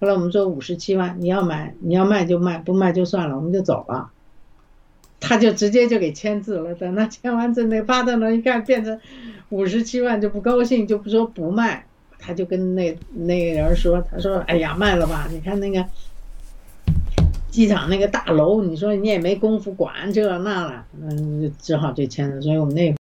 后来我们说五十七万，你要买你要卖就卖，不卖就算了，我们就走了。他就直接就给签字了。等他签完字，那巴特呢一看变成五十七万，就不高兴，就不说不卖。他就跟那那个人说：“他说，哎呀，卖了吧！你看那个机场那个大楼，你说你也没工夫管这那了，嗯，只好就签了。所以我们那。”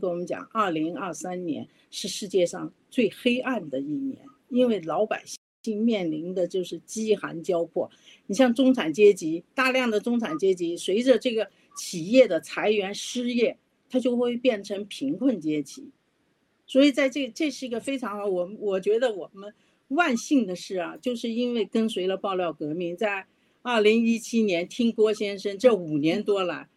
跟我们讲，二零二三年是世界上最黑暗的一年，因为老百姓面临的就是饥寒交迫。你像中产阶级，大量的中产阶级随着这个企业的裁员失业，它就会变成贫困阶级。所以在这这是一个非常，我我觉得我们万幸的事啊，就是因为跟随了爆料革命，在二零一七年听郭先生这五年多来，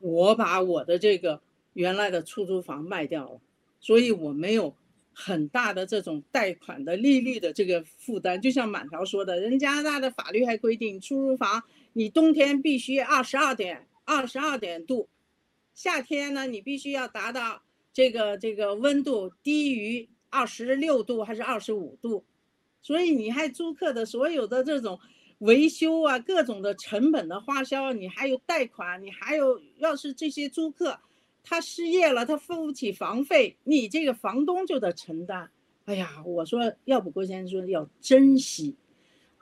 我把我的这个原来的出租房卖掉了，所以我没有很大的这种贷款的利率的这个负担。就像满条说的，人加拿大的法律还规定，出租房你冬天必须二十二点二十二点度，夏天呢你必须要达到这个这个温度低于二十六度还是二十五度，所以你还租客的所有的这种维修啊，各种的成本的花销，你还有贷款，你还有要是这些租客他失业了，他付不起房费，你这个房东就得承担。哎呀，我说要不郭先生说要珍惜，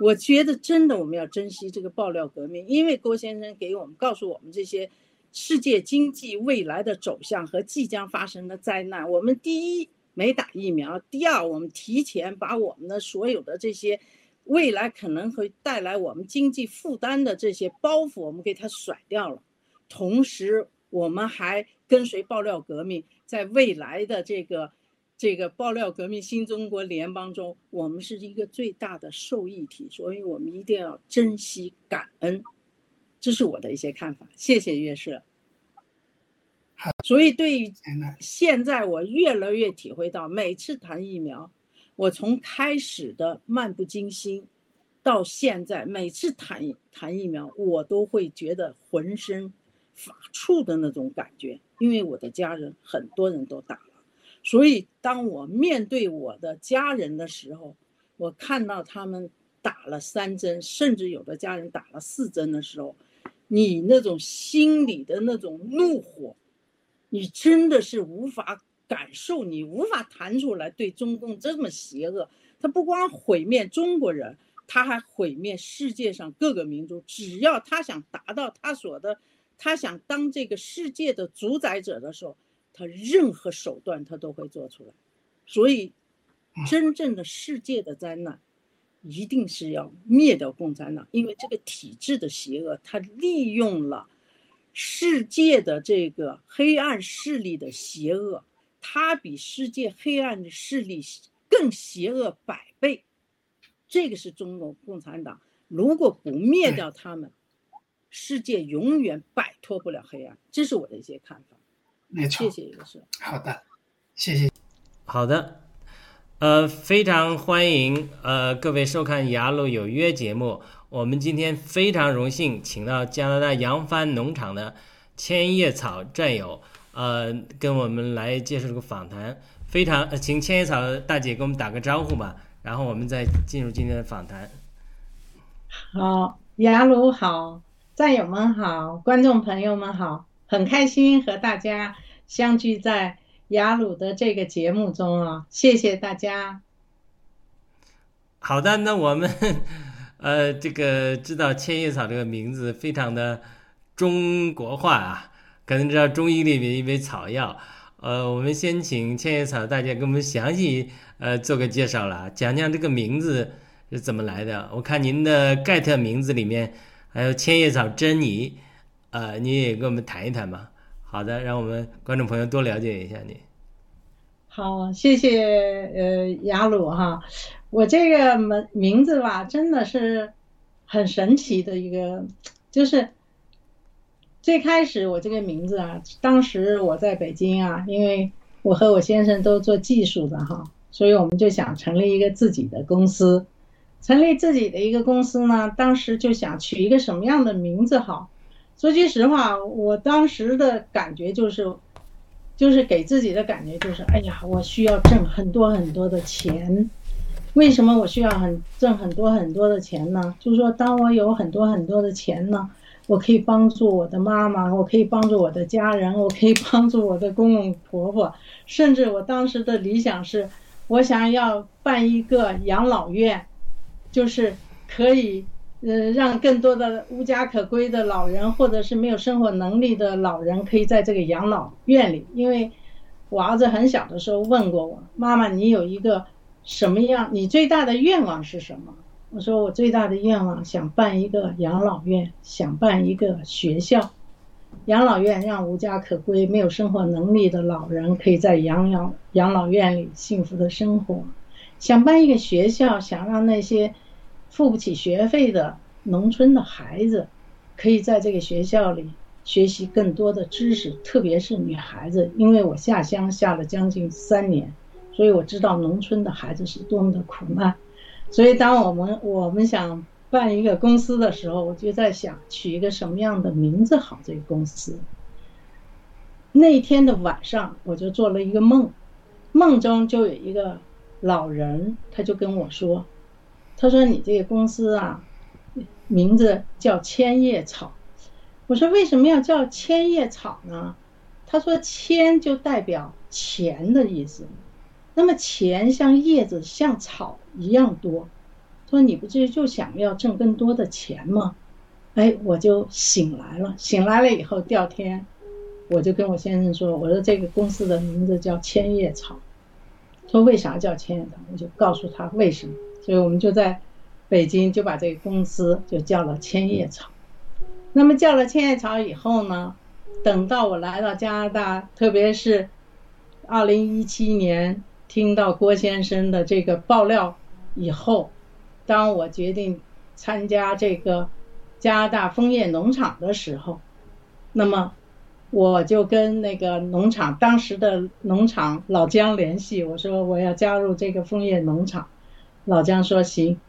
我觉得真的我们要珍惜这个爆料革命，因为郭先生给我们告诉我们这些世界经济未来的走向和即将发生的灾难。我们第一没打疫苗，第二我们提前把我们的所有的这些未来可能会带来我们经济负担的这些包袱，我们给它甩掉了。同时，我们还跟随爆料革命，在未来的这个这个爆料革命新中国联邦中，我们是一个最大的受益体，所以我们一定要珍惜感恩。这是我的一些看法，谢谢岳社。所以对于现在，我越来越体会到，每次谈疫苗，我从开始的漫不经心，到现在每次谈谈疫苗，我都会觉得浑身发怵的那种感觉，因为我的家人很多人都打了，所以当我面对我的家人的时候，我看到他们打了三针，甚至有的家人打了四针的时候。你那种心里的那种怒火，你真的是无法感受，你无法谈出来。对中共这么邪恶，他不光毁灭中国人，他还毁灭世界上各个民族。只要他想达到他所的，他想当这个世界的主宰者的时候，他任何手段他都会做出来。所以，真正的世界的灾难。一定是要灭掉共产党，因为这个体制的邪恶，它利用了世界的这个黑暗势力的邪恶，它比世界黑暗的势力更邪恶百倍。这个是中国共产党，如果不灭掉他们，世界永远摆脱不了黑暗。这是我的一些看法。没错，谢谢一个是好的，谢谢。好的。呃，非常欢迎呃各位收看《雅鲁有约》节目。我们今天非常荣幸请到加拿大扬帆农场的千叶草战友，呃，跟我们来接受这个访谈。非常，呃、请千叶草大姐给我们打个招呼吧，然后我们再进入今天的访谈。好，雅鲁好，战友们好，观众朋友们好，很开心和大家相聚在。雅鲁的这个节目中啊，谢谢大家。好的，那我们 呃，这个知道千叶草这个名字非常的中国化啊，可能知道中医里面一味草药。呃，我们先请千叶草大家给我们详细呃做个介绍了，讲讲这个名字是怎么来的。我看您的盖特名字里面还有千叶草珍妮，呃，你也跟我们谈一谈吧。好的，让我们观众朋友多了解一下你。好，谢谢呃雅鲁哈，我这个名名字吧，真的是很神奇的一个，就是最开始我这个名字啊，当时我在北京啊，因为我和我先生都做技术的哈，所以我们就想成立一个自己的公司，成立自己的一个公司呢，当时就想取一个什么样的名字好。说句实话，我当时的感觉就是，就是给自己的感觉就是，哎呀，我需要挣很多很多的钱。为什么我需要很挣很多很多的钱呢？就是说，当我有很多很多的钱呢，我可以帮助我的妈妈，我可以帮助我的家人，我可以帮助我的公公婆婆，甚至我当时的理想是，我想要办一个养老院，就是可以。呃，让更多的无家可归的老人，或者是没有生活能力的老人，可以在这个养老院里。因为我儿子很小的时候问过我，妈妈，你有一个什么样？你最大的愿望是什么？我说我最大的愿望想办一个养老院，想办一个学校，养老院让无家可归、没有生活能力的老人可以在养老养老院里幸福的生活，想办一个学校，想让那些。付不起学费的农村的孩子，可以在这个学校里学习更多的知识，特别是女孩子。因为我下乡下了将近三年，所以我知道农村的孩子是多么的苦难。所以当我们我们想办一个公司的时候，我就在想取一个什么样的名字好。这个公司。那天的晚上，我就做了一个梦，梦中就有一个老人，他就跟我说。他说：“你这个公司啊，名字叫千叶草。”我说：“为什么要叫千叶草呢？”他说：“千就代表钱的意思，那么钱像叶子像草一样多。”说：“你不就就想要挣更多的钱吗？”哎，我就醒来了。醒来了以后，第二天我就跟我先生说：“我说这个公司的名字叫千叶草。”说：“为啥叫千叶草？”我就告诉他为什么。所以我们就在北京就把这个公司就叫了千叶草。那么叫了千叶草以后呢，等到我来到加拿大，特别是二零一七年听到郭先生的这个爆料以后，当我决定参加这个加拿大枫叶农场的时候，那么我就跟那个农场当时的农场老姜联系，我说我要加入这个枫叶农场，老姜说行。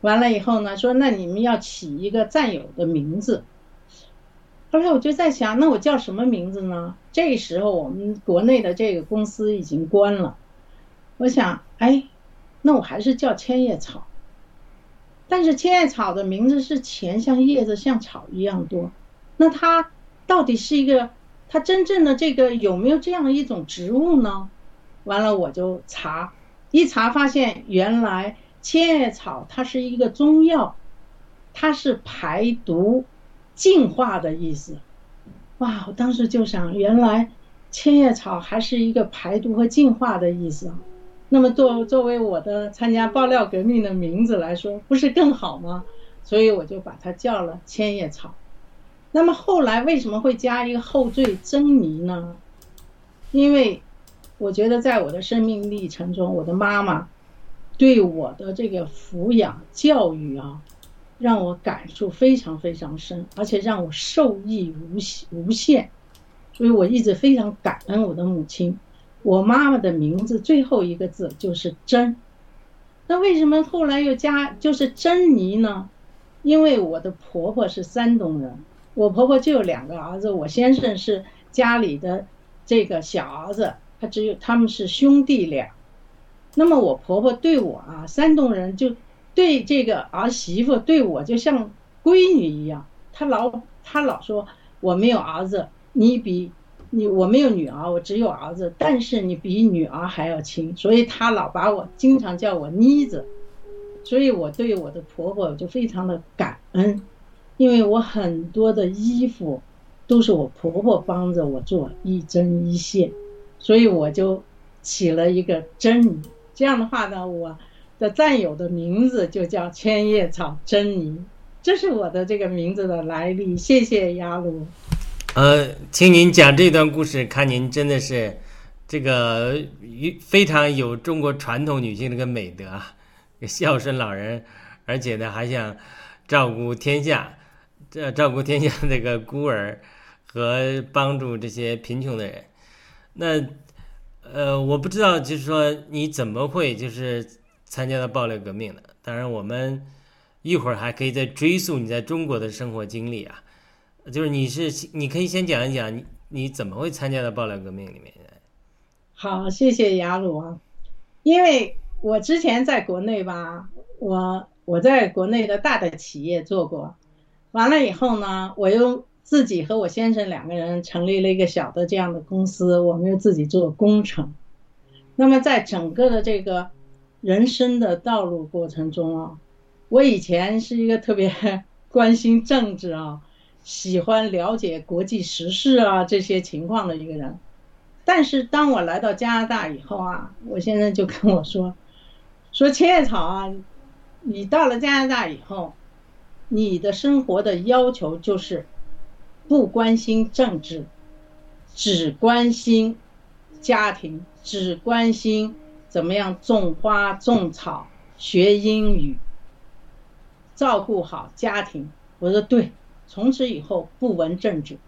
完了以后呢，说那你们要起一个战友的名字。后来我就在想，那我叫什么名字呢？这时候我们国内的这个公司已经关了，我想，哎，那我还是叫千叶草。但是千叶草的名字是钱像叶子像草一样多，那它到底是一个它真正的这个有没有这样一种植物呢？完了我就查，一查发现原来。千叶草它是一个中药，它是排毒、净化的意思。哇！我当时就想，原来千叶草还是一个排毒和净化的意思。那么作作为我的参加爆料革命的名字来说，不是更好吗？所以我就把它叫了千叶草。那么后来为什么会加一个后缀珍妮呢？因为我觉得在我的生命历程中，我的妈妈。对我的这个抚养教育啊，让我感触非常非常深，而且让我受益无无限，所以我一直非常感恩我的母亲。我妈妈的名字最后一个字就是珍，那为什么后来又加就是珍妮呢？因为我的婆婆是山东人，我婆婆就有两个儿子，我先生是家里的这个小儿子，他只有他们是兄弟俩。那么我婆婆对我啊，山东人就对这个儿媳妇对我就像闺女一样，她老她老说我没有儿子，你比你我没有女儿，我只有儿子，但是你比女儿还要亲，所以她老把我经常叫我妮子，所以我对我的婆婆就非常的感恩，因为我很多的衣服都是我婆婆帮着我做一针一线，所以我就起了一个珍妮。这样的话呢，我的战友的名字就叫千叶草珍妮，这是我的这个名字的来历。谢谢雅鲁。呃，听您讲这段故事，看您真的是这个非常有中国传统女性这个美德，孝顺老人，而且呢还想照顾天下，这照顾天下这个孤儿和帮助这些贫穷的人。那。呃，我不知道，就是说你怎么会就是参加了暴力革命的？当然，我们一会儿还可以再追溯你在中国的生活经历啊。就是你是，你可以先讲一讲你你怎么会参加到暴力革命里面？好，谢谢雅鲁啊。因为我之前在国内吧，我我在国内的大的企业做过，完了以后呢，我又。自己和我先生两个人成立了一个小的这样的公司，我们又自己做工程。那么在整个的这个人生的道路过程中啊，我以前是一个特别关心政治啊，喜欢了解国际时事啊这些情况的一个人。但是当我来到加拿大以后啊，我先生就跟我说，说千叶草啊，你到了加拿大以后，你的生活的要求就是。不关心政治，只关心家庭，只关心怎么样种花种草、学英语、照顾好家庭。我说对，从此以后不闻政治，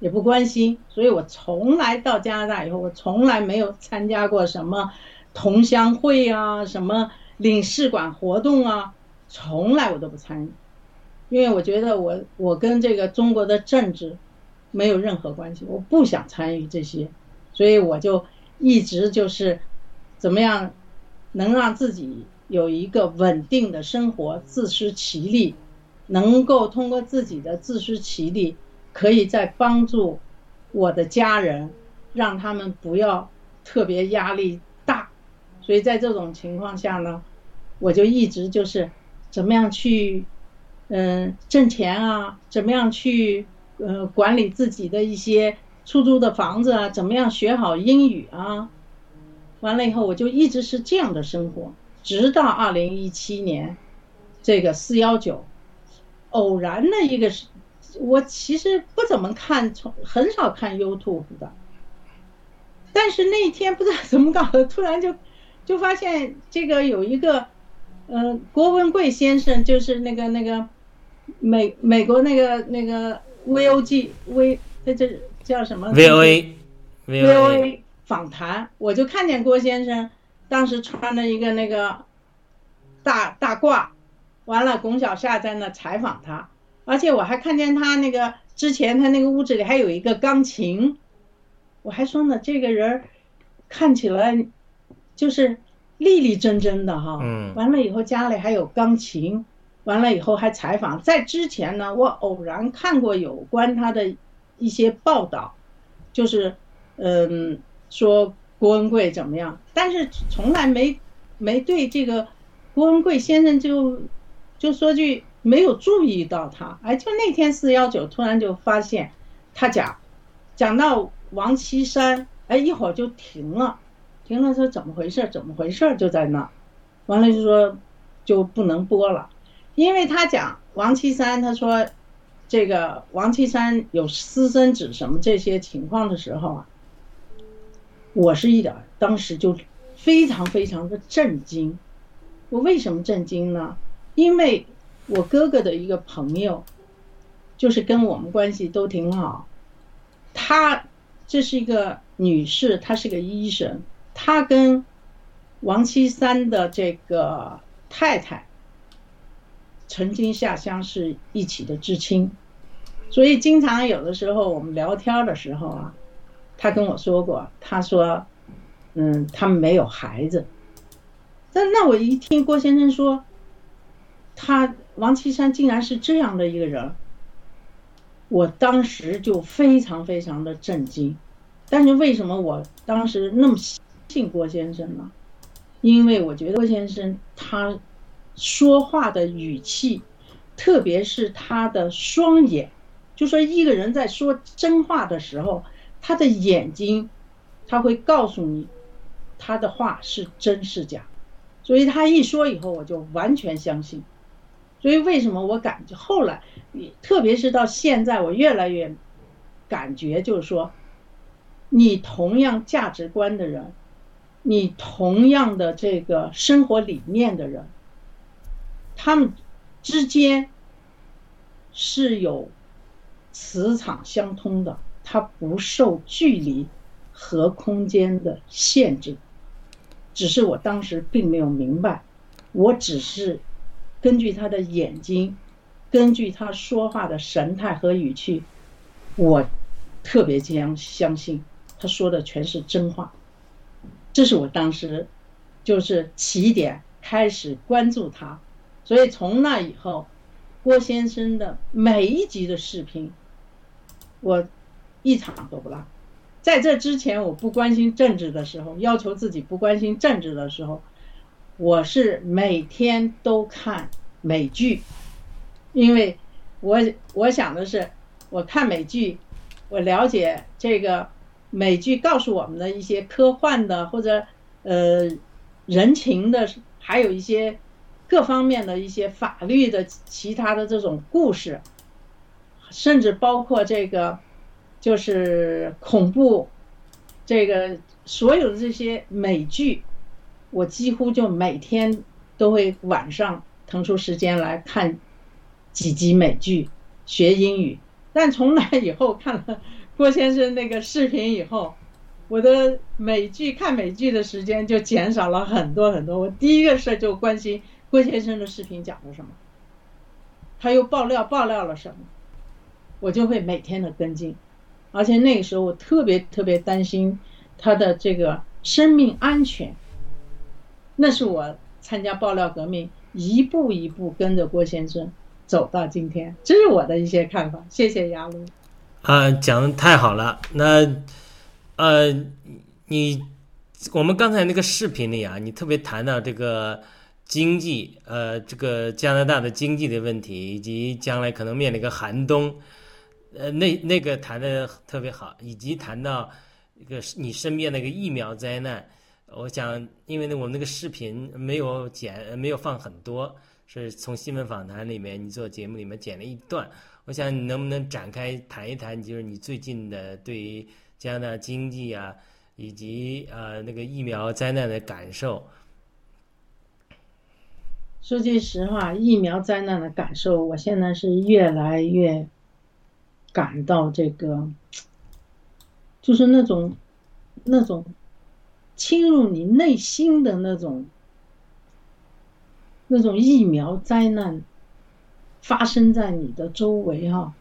也不关心。所以我从来到加拿大以后，我从来没有参加过什么同乡会啊、什么领事馆活动啊，从来我都不参与。因为我觉得我我跟这个中国的政治没有任何关系，我不想参与这些，所以我就一直就是怎么样能让自己有一个稳定的生活，自食其力，能够通过自己的自食其力，可以再帮助我的家人，让他们不要特别压力大，所以在这种情况下呢，我就一直就是怎么样去。嗯，挣钱啊，怎么样去呃管理自己的一些出租的房子啊？怎么样学好英语啊？完了以后，我就一直是这样的生活，直到二零一七年，这个四幺九，偶然的一个是，我其实不怎么看，从很少看 YouTube 的，但是那一天不知道怎么搞的，突然就就发现这个有一个，呃，郭文贵先生，就是那个那个美美国那个那个 VOG V，那这叫什么？VOA VOA 访谈，我就看见郭先生当时穿了一个那个大大褂，完了龚小夏在那采访他，而且我还看见他那个之前他那个屋子里还有一个钢琴，我还说呢，这个人儿看起来就是立立正正的哈，嗯。完了以后家里还有钢琴，完了以后还采访，在之前呢，我偶然看过有关他的一些报道，就是嗯说郭文贵怎么样，但是从来没没对这个郭文贵先生就就说句没有注意到他，哎，就那天四幺九突然就发现他讲讲到王岐山，哎，一会儿就停了，停了说怎么回事？怎么回事？就在那，完了就说就不能播了，因为他讲王岐山，他说这个王岐山有私生子什么这些情况的时候啊，我是一点当时就非常非常的震惊。我为什么震惊呢？因为我哥哥的一个朋友，就是跟我们关系都挺好，她这是一个女士，她是个医生，她跟王岐山的这个太太曾经下乡是一起的知青，所以经常有的时候我们聊天的时候啊，他跟我说过，他说，嗯，他们没有孩子。但那我一听郭先生说，他王岐山竟然是这样的一个人，我当时就非常非常的震惊。但是为什么我当时那么信郭先生呢？因为我觉得郭先生他说话的语气，特别是他的双眼，就说一个人在说真话的时候，他的眼睛，他会告诉你他的话是真是假。所以他一说以后，我就完全相信。所以为什么我感觉后来，特别是到现在，我越来越感觉就是说，你同样价值观的人，你同样的这个生活理念的人，他们之间是有磁场相通的，它不受距离和空间的限制。只是我当时并没有明白，我只是根据他的眼睛，根据他说话的神态和语气，我特别相相信他说的全是真话。这是我当时就是起点，开始关注他，所以从那以后，郭先生的每一集的视频，我一场都不落。在这之前，我不关心政治的时候，要求自己不关心政治的时候，我是每天都看美剧，因为我我想的是，我看美剧，我了解这个美剧告诉我们的一些科幻的或者呃人情的，还有一些各方面的一些法律的其他的这种故事，甚至包括这个。就是恐怖，这个所有的这些美剧，我几乎就每天都会晚上腾出时间来看几集美剧学英语。但从那以后看了郭先生那个视频以后，我的美剧看美剧的时间就减少了很多很多。我第一个事就关心郭先生的视频讲了什么，他又爆料爆料了什么，我就会每天的跟进。而且那个时候我特别特别担心他的这个生命安全，那是我参加爆料革命一步一步跟着郭先生走到今天，这是我的一些看法。谢谢雅鲁。啊，讲的太好了。那呃，你我们刚才那个视频里啊，你特别谈到这个经济，呃，这个加拿大的经济的问题，以及将来可能面临一个寒冬。呃，那那个谈的特别好，以及谈到一个你身边那个疫苗灾难，我想，因为呢，我们那个视频没有剪，没有放很多，是从新闻访谈里面你做节目里面剪了一段。我想你能不能展开谈一谈，就是你最近的对于加拿大经济啊，以及呃那个疫苗灾难的感受？说句实话，疫苗灾难的感受，我现在是越来越感到这个，就是那种那种侵入你内心的那种那种疫苗灾难。发生在你的周围哈，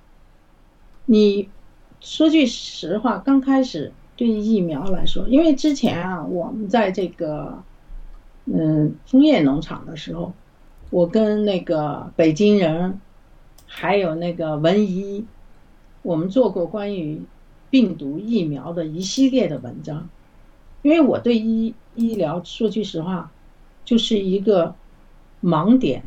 你说句实话，刚开始对疫苗来说，因为之前啊，我们在这个嗯枫叶农场的时候，我跟那个北京人，还有那个文一，我们做过关于病毒疫苗的一系列的文章，因为我对医医疗说句实话，就是一个盲点。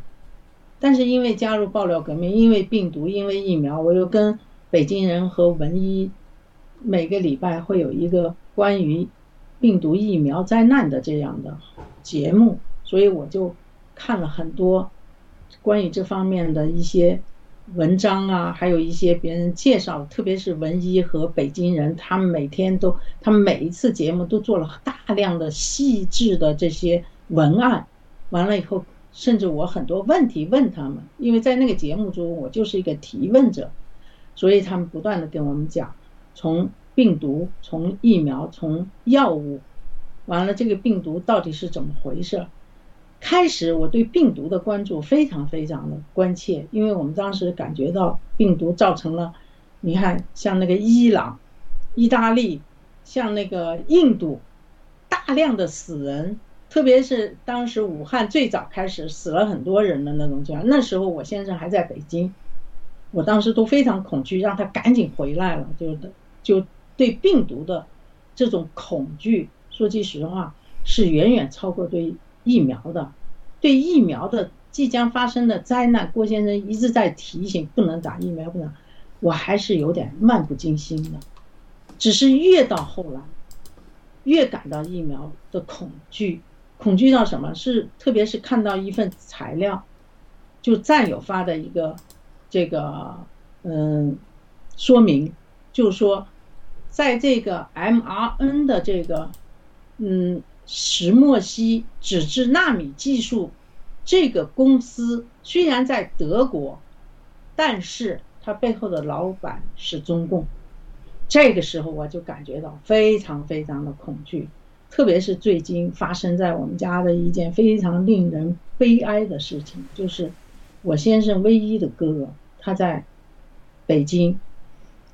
但是因为加入爆料革命，因为病毒，因为疫苗，我又跟北京人和文一每个礼拜会有一个关于病毒疫苗灾难的这样的节目，所以我就看了很多关于这方面的一些文章啊，还有一些别人介绍，特别是文一和北京人，他们每天都，他们每一次节目都做了大量的细致的这些文案，完了以后。甚至我很多问题问他们，因为在那个节目中我就是一个提问者，所以他们不断的跟我们讲，从病毒、从疫苗、从药物，完了这个病毒到底是怎么回事？开始我对病毒的关注非常非常的关切，因为我们当时感觉到病毒造成了，你看像那个伊朗、意大利，像那个印度，大量的死人。特别是当时武汉最早开始死了很多人的那种状态，那时候我先生还在北京，我当时都非常恐惧，让他赶紧回来了。就就对病毒的这种恐惧，说句实话，是远远超过对疫苗的。对疫苗的即将发生的灾难，郭先生一直在提醒不能打疫苗，不能，我还是有点漫不经心的。只是越到后来，越感到疫苗的恐惧。恐惧到什么？是特别是看到一份材料，就战友发的一个这个嗯说明，就是说，在这个 mRN 的这个嗯石墨烯纸质纳米技术这个公司虽然在德国，但是它背后的老板是中共。这个时候我就感觉到非常非常的恐惧。特别是最近发生在我们家的一件非常令人悲哀的事情，就是我先生唯一的哥哥，他在北京，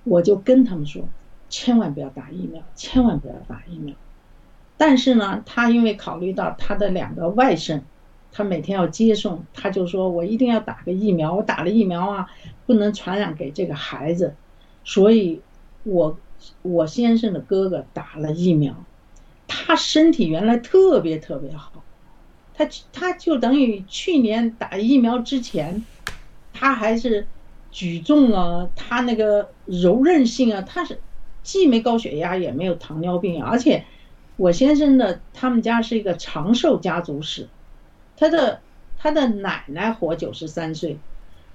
我就跟他们说，千万不要打疫苗，千万不要打疫苗。但是呢，他因为考虑到他的两个外甥，他每天要接送，他就说我一定要打个疫苗，我打了疫苗啊，不能传染给这个孩子，所以我我先生的哥哥打了疫苗。他身体原来特别特别好，他他就等于去年打疫苗之前，他还是举重啊，他那个柔韧性啊，他是既没高血压也没有糖尿病，而且我先生的他们家是一个长寿家族史，他的他的奶奶活九十三岁，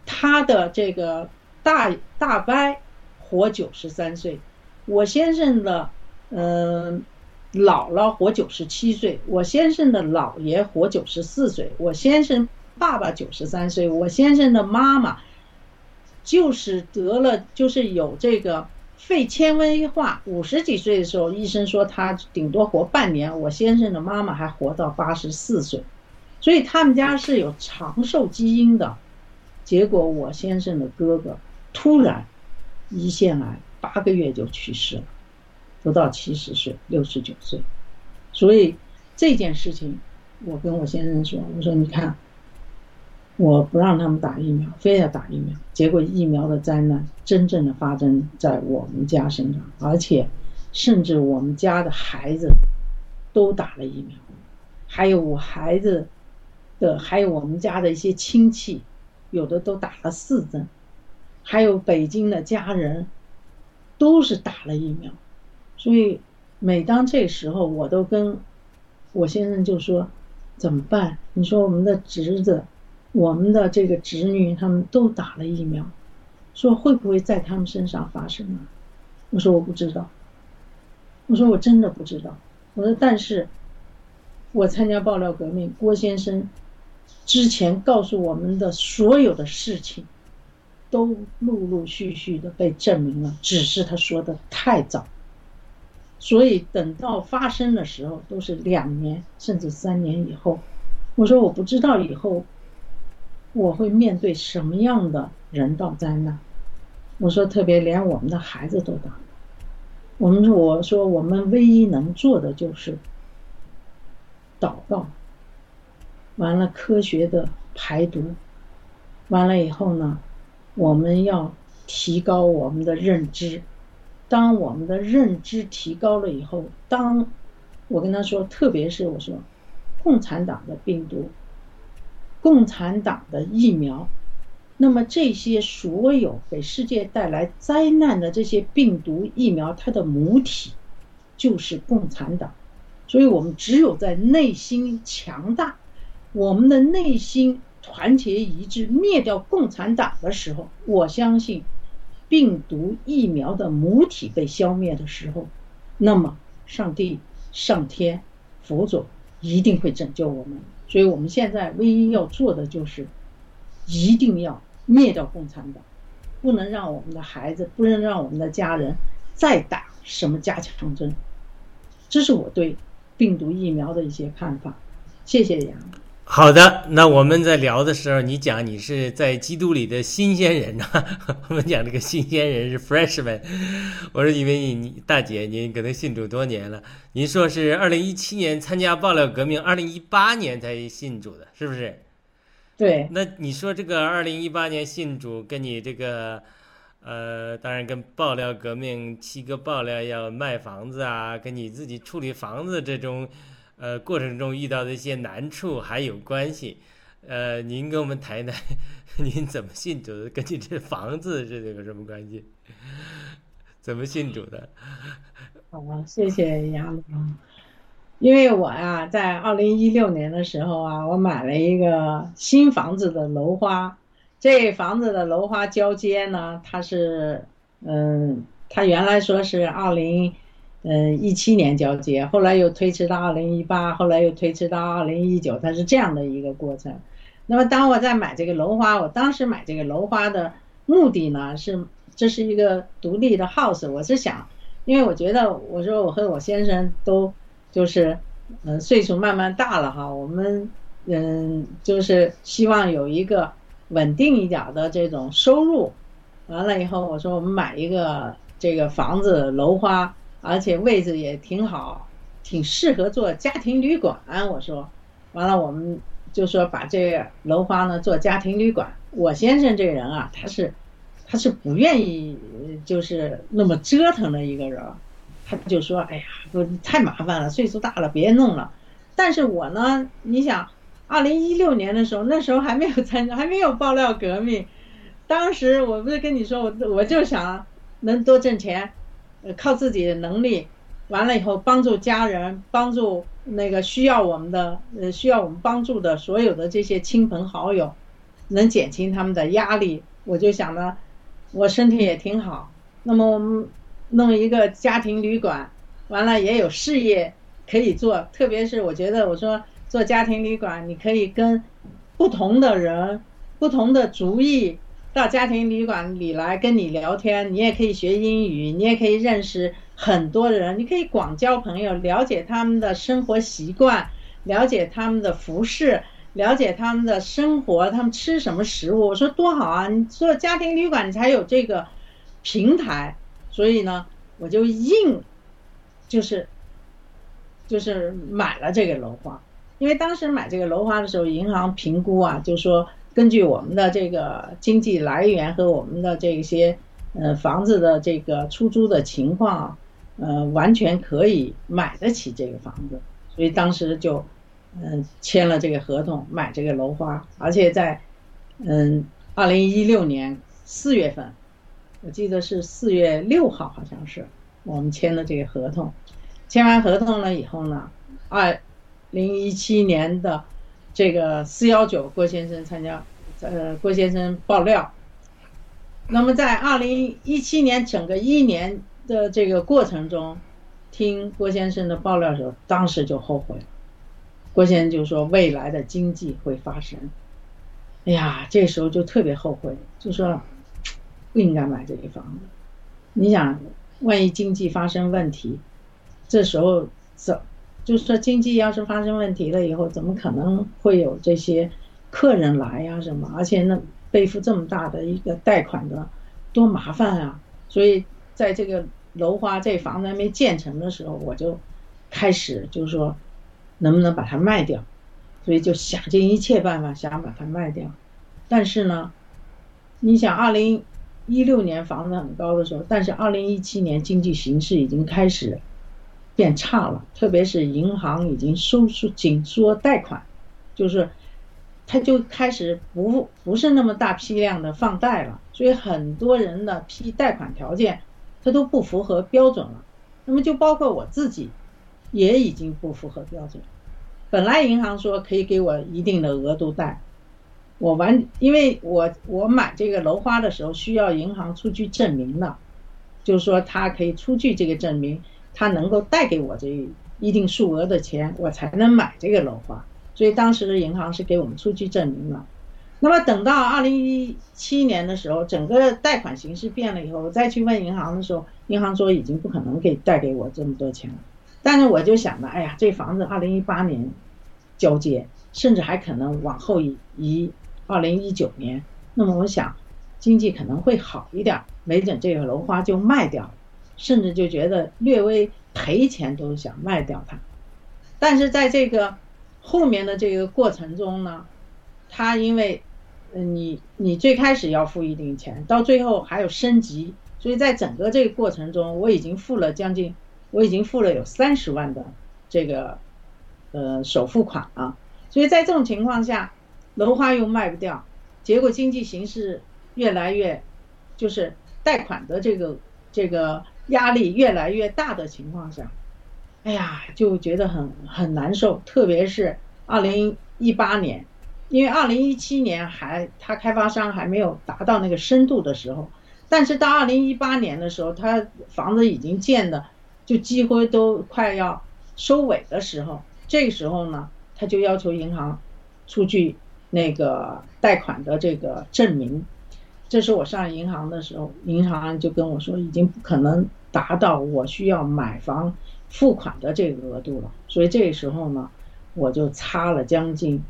他的这个大大伯活九十三岁，我先生的嗯。姥姥活九十七岁，我先生的姥爷活九十四岁，我先生爸爸九十三岁，我先生的妈妈就是得了，就是有这个肺纤维化，五十几岁的时候，医生说他顶多活半年。我先生的妈妈还活到八十四岁，所以他们家是有长寿基因的。结果我先生的哥哥突然胰腺癌，八个月就去世了。不到七十岁，六十九岁，所以这件事情，我跟我先生说，我说你看，我不让他们打疫苗，非要打疫苗，结果疫苗的灾难真正的发生在我们家身上，而且甚至我们家的孩子都打了疫苗，还有我孩子的，还有我们家的一些亲戚，有的都打了四针，还有北京的家人，都是打了疫苗。所以，每当这时候，我都跟我先生就说：“怎么办？你说我们的侄子，我们的这个侄女他们都打了疫苗，说会不会在他们身上发生啊？我说我不知道，我说我真的不知道。我说但是，我参加爆料革命，郭先生之前告诉我们的所有的事情，都陆陆续续的被证明了，只是他说的太早。所以等到发生的时候，都是两年甚至三年以后。我说我不知道以后我会面对什么样的人道灾难。我说特别连我们的孩子都打。我们我说我们唯一能做的就是祷告，完了科学的排毒，完了以后呢，我们要提高我们的认知。当我们的认知提高了以后，当我跟他说，特别是我说，共产党的病毒，共产党的疫苗，那么这些所有给世界带来灾难的这些病毒疫苗，它的母体就是共产党，所以我们只有在内心强大，我们的内心团结一致，灭掉共产党的时候，我相信。病毒疫苗的母体被消灭的时候，那么上帝、上天、佛祖一定会拯救我们。所以我们现在唯一要做的就是，一定要灭掉共产党，不能让我们的孩子，不能让我们的家人再打什么加强针。这是我对病毒疫苗的一些看法。谢谢杨。好的，那我们在聊的时候，你讲你是在基督里的新鲜人啊。我们讲这个新鲜人是 freshman，我说以为你你大姐您可能信主多年了。您说是二零一七年参加爆料革命，二零一八年才信主的，是不是？对。那你说这个二零一八年信主，跟你这个呃，当然跟爆料革命七个爆料要卖房子啊，跟你自己处理房子这种。呃，过程中遇到的一些难处还有关系，呃，您跟我们谈谈，您怎么信主的？跟你这房子这有什么关系？怎么信主的？好，谢谢杨总。因为我呀，在二零一六年的时候啊，我买了一个新房子的楼花，这房子的楼花交接呢，它是，嗯，它原来说是二零。嗯，一七年交接，后来又推迟到二零一八，后来又推迟到二零一九，它是这样的一个过程。那么，当我在买这个楼花，我当时买这个楼花的目的呢，是这是一个独立的 house，我是想，因为我觉得，我说我和我先生都就是，嗯，岁数慢慢大了哈，我们嗯，就是希望有一个稳定一点的这种收入。完了以后，我说我们买一个这个房子楼花。而且位置也挺好，挺适合做家庭旅馆。我说，完了我们就说把这个楼花呢做家庭旅馆。我先生这人啊，他是他是不愿意就是那么折腾的一个人，他就说，哎呀，不太麻烦了，岁数大了别弄了。但是我呢，你想，二零一六年的时候，那时候还没有参加，还没有爆料革命，当时我不是跟你说，我我就想能多挣钱。呃靠自己的能力，完了以后帮助家人，帮助那个需要我们的呃需要我们帮助的所有的这些亲朋好友，能减轻他们的压力。我就想呢，我身体也挺好，那么我们弄一个家庭旅馆，完了也有事业可以做。特别是我觉得，我说做家庭旅馆，你可以跟不同的人、不同的族裔。到家庭旅馆里来跟你聊天，你也可以学英语，你也可以认识很多人，你可以广交朋友，了解他们的生活习惯，了解他们的服饰，了解他们的生活，他们吃什么食物。我说多好啊！你做家庭旅馆，你才有这个平台。所以呢，我就硬，就是，就是买了这个楼花。因为当时买这个楼花的时候，银行评估啊，就说。根据我们的这个经济来源和我们的这些呃房子的这个出租的情况，呃，完全可以买得起这个房子，所以当时就嗯签了这个合同买这个楼花，而且在嗯二零一六年四月份，我记得是四月六号，好像是我们签的这个合同，签完合同了以后呢，二零一七年的。这个四幺九郭先生参加呃郭先生爆料。那么在二零一七年整个一年的这个过程中，听郭先生的爆料的时候，当时就后悔。郭先生就说未来的经济会发生，哎呀，这时候就特别后悔，就说不应该买这个房子。你想，万一经济发生问题，这时候怎就是说经济要是发生问题了以后，怎么可能会有这些客人来呀什么？而且那，背负这么大的一个贷款的，多麻烦啊！所以在这个楼花这房子还没建成的时候，我就开始就是说，能不能把它卖掉？所以就想尽一切办法想把它卖掉。但是呢，你想二零一六年房子很高的时候，但是二零一七年经济形势已经开始变差了，特别是银行已经收缩紧缩贷款，就是他就开始不不是那么大批量的放贷了，所以很多人的批贷款条件，他都不符合标准了。那么就包括我自己，也已经不符合标准。本来银行说可以给我一定的额度贷，我完，因为我我买这个楼花的时候需要银行出具证明的，就是说他可以出具这个证明，他能够贷给我这一定数额的钱，我才能买这个楼花。所以当时的银行是给我们出具证明了。那么等到二零一七年的时候，整个贷款形势变了以后，我再去问银行的时候，银行说已经不可能给贷给我这么多钱了。但是我就想着，哎呀，这房子二零一八年交接，甚至还可能往后移移二零一九年。那么我想，经济可能会好一点，没准这个楼花就卖掉了，甚至就觉得略微赔钱都想卖掉它。但是在这个后面的这个过程中呢，它因为，嗯，你你最开始要付一定钱，到最后还有升级，所以在整个这个过程中，我已经付了将近。我已经付了有三十万的这个呃首付款啊，所以在这种情况下，楼花又卖不掉，结果经济形势越来越就是贷款的这个这个压力越来越大的情况下，哎呀就觉得很很难受，特别是二零一八年，因为二零一七年还他开发商还没有达到那个深度的时候，但是到二零一八年的时候，他房子已经建的。就几乎都快要收尾的时候，这个时候呢，他就要求银行出具那个贷款的这个证明。这是我上银行的时候，银行就跟我说，已经不可能达到我需要买房付款的这个额度了。所以这个时候呢，我就差了将近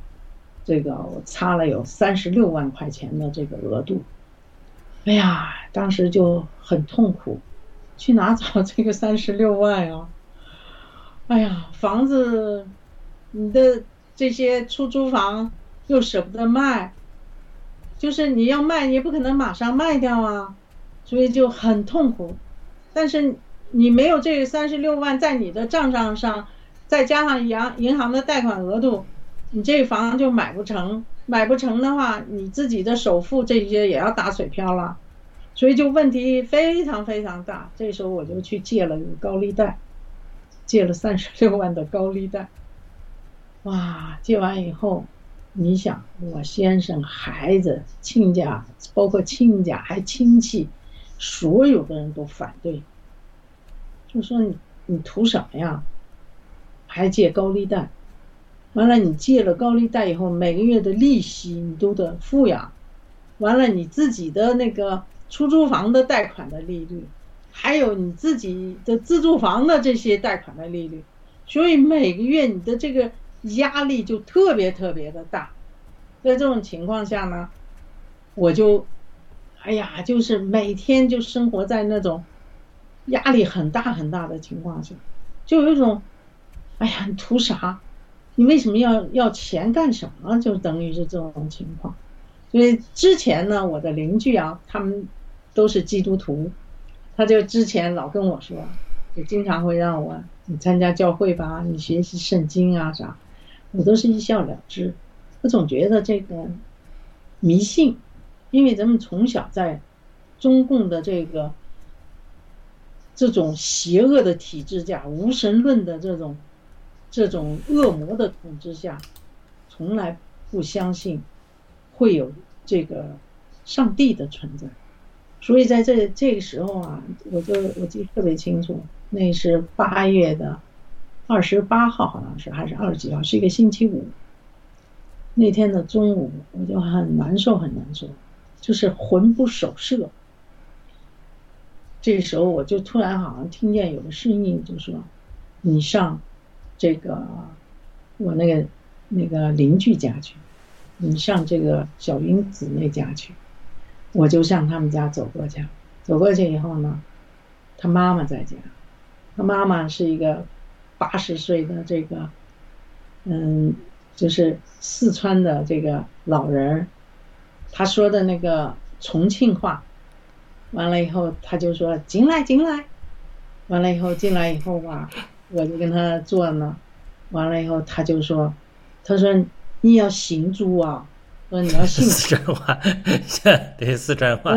这个，我差了有三十六万块钱的这个额度。哎呀，当时就很痛苦。去哪找这个三十六万呀？哎呀，房子，你的这些出租房又舍不得卖，就是你要卖，你也不可能马上卖掉啊，所以就很痛苦。但是你没有这三十六万在你的账上上，再加上银银行的贷款额度，你这房就买不成。买不成的话，你自己的首付这些也要打水漂了。所以就问题非常非常大，这时候我就去借了一个高利贷，借了三十六万的高利贷。哇，借完以后，你想我先生、孩子、亲家，包括亲家还亲戚，所有的人都反对，就说你你图什么呀？还借高利贷，完了你借了高利贷以后，每个月的利息你都得付呀，完了你自己的那个。出租房的贷款的利率，还有你自己的自住房的这些贷款的利率，所以每个月你的这个压力就特别特别的大。在这种情况下呢，我就，哎呀，就是每天就生活在那种压力很大很大的情况下，就有一种，哎呀，你图啥？你为什么要要钱干什么？就等于是这种情况。所以之前呢，我的邻居啊，他们。都是基督徒，他就之前老跟我说，就经常会让我你参加教会吧，你学习圣经啊啥，我都是一笑了之。我总觉得这个迷信，因为咱们从小在中共的这个这种邪恶的体制下，无神论的这种这种恶魔的统治下，从来不相信会有这个上帝的存在。所以在这这个时候啊，我就我记得特别清楚，那是八月的二十八号，好像是还是二十几号，是一个星期五。那天的中午，我就很难受，很难受，就是魂不守舍。这时候我就突然好像听见有个声音，就说：“你上这个我那个那个邻居家去，你上这个小英子那家去。”我就向他们家走过去，走过去以后呢，他妈妈在家，他妈妈是一个八十岁的这个，嗯，就是四川的这个老人儿，他说的那个重庆话，完了以后他就说进来进来，完了以后进来以后吧，我就跟他坐呢，完了以后他就说，他说你要信主啊。说你要信四川话，像对四川话，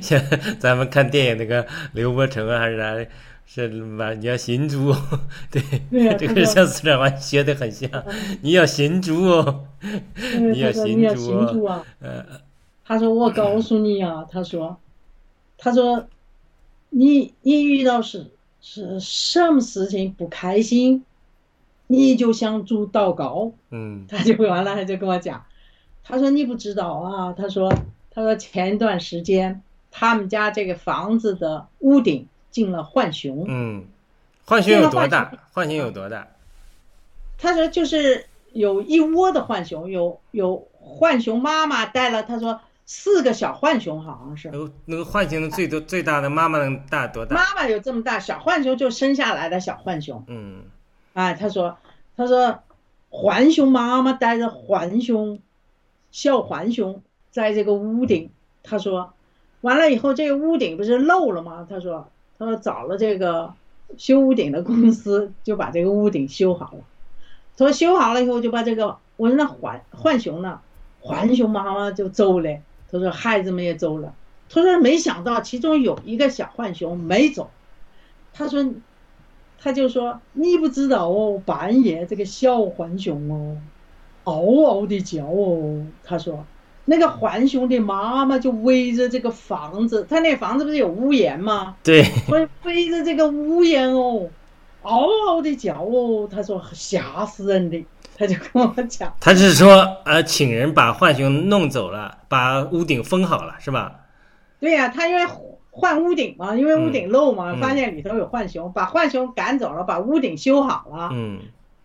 像 咱们看电影那个刘伯承啊，还是啥，是嘛？你要信主，对，这个像四川话学的很像。你要信主哦，你要信主啊。呃，他说我告诉你啊，他说，他说，你你遇到是是什么事情不开心？你就向主祷告，嗯，他就完了，他就跟我讲，他说你不知道啊，他说，他说前一段时间他们家这个房子的屋顶进了浣熊，嗯，浣熊有多大？浣熊有多大？他说就是有一窝的浣熊，有有浣熊妈妈带了，他说四个小浣熊好像是，那个浣熊的最多最大的妈妈能大多大？妈妈有这么大，小浣熊就生下来的小浣熊，嗯。哎，他说，他说，浣熊妈妈带着浣熊，小浣熊在这个屋顶。他说，完了以后这个屋顶不是漏了吗？他说，他说找了这个修屋顶的公司，就把这个屋顶修好了。他说修好了以后就把这个，我说那浣浣熊呢？浣熊妈妈就走了。他说孩子们也走了。他说没想到其中有一个小浣熊没走。他说。他就说：“你不知道哦，半夜这个小浣熊哦，嗷嗷的叫哦。”他说：“那个浣熊的妈妈就围着这个房子，他那房子不是有屋檐吗？对，围围着这个屋檐哦，嗷嗷的叫哦。”他说：“吓死人的。”他就跟我讲，他是说呃，请人把浣熊弄走了，把屋顶封好了，是吧？对呀，他因为。换屋顶嘛，因为屋顶漏嘛，发现里头有浣熊，把浣熊赶走了，把屋顶修好了。嗯，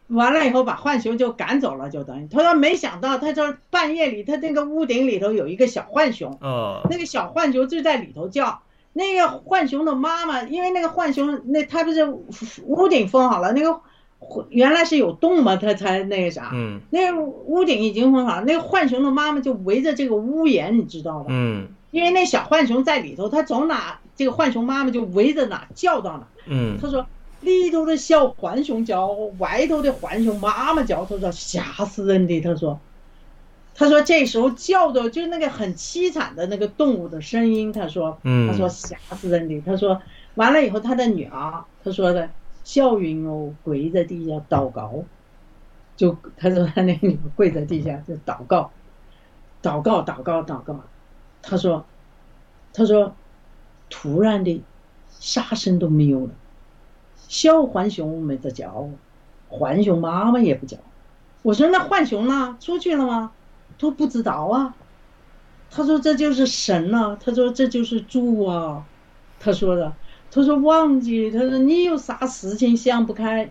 完了以后把浣熊就赶走了，就等于他说没想到，他说半夜里他那个屋顶里头有一个小浣熊，哦，那个小浣熊就在里头叫。那个浣熊的妈妈，因为那个浣熊那他不是屋顶封好了，那个原来是有洞嘛，他才那个啥，嗯，那个屋顶已经封好了，那个浣熊的妈妈就围着这个屋檐，你知道吧？嗯。因为那小浣熊在里头，它走哪，这个浣熊妈妈就围着哪叫到哪。嗯，他说里头的小浣熊叫，外头的浣熊妈妈叫，他说吓死人的。他说，他说这时候叫的就是那个很凄惨的那个动物的声音。他说，他说吓死人的。他说完了以后，他的女儿他说的笑云哦跪在地下祷告，就他说他那个女儿跪在地下就祷告，祷告祷告祷告。他说：“他说，突然的，啥声都没有了。小浣熊没得叫，浣熊妈妈也不叫。我说那浣熊呢？出去了吗？都不知道啊。他说这就是神啊。他说这就是猪啊。他说的。他说忘记。他说你有啥事情想不开，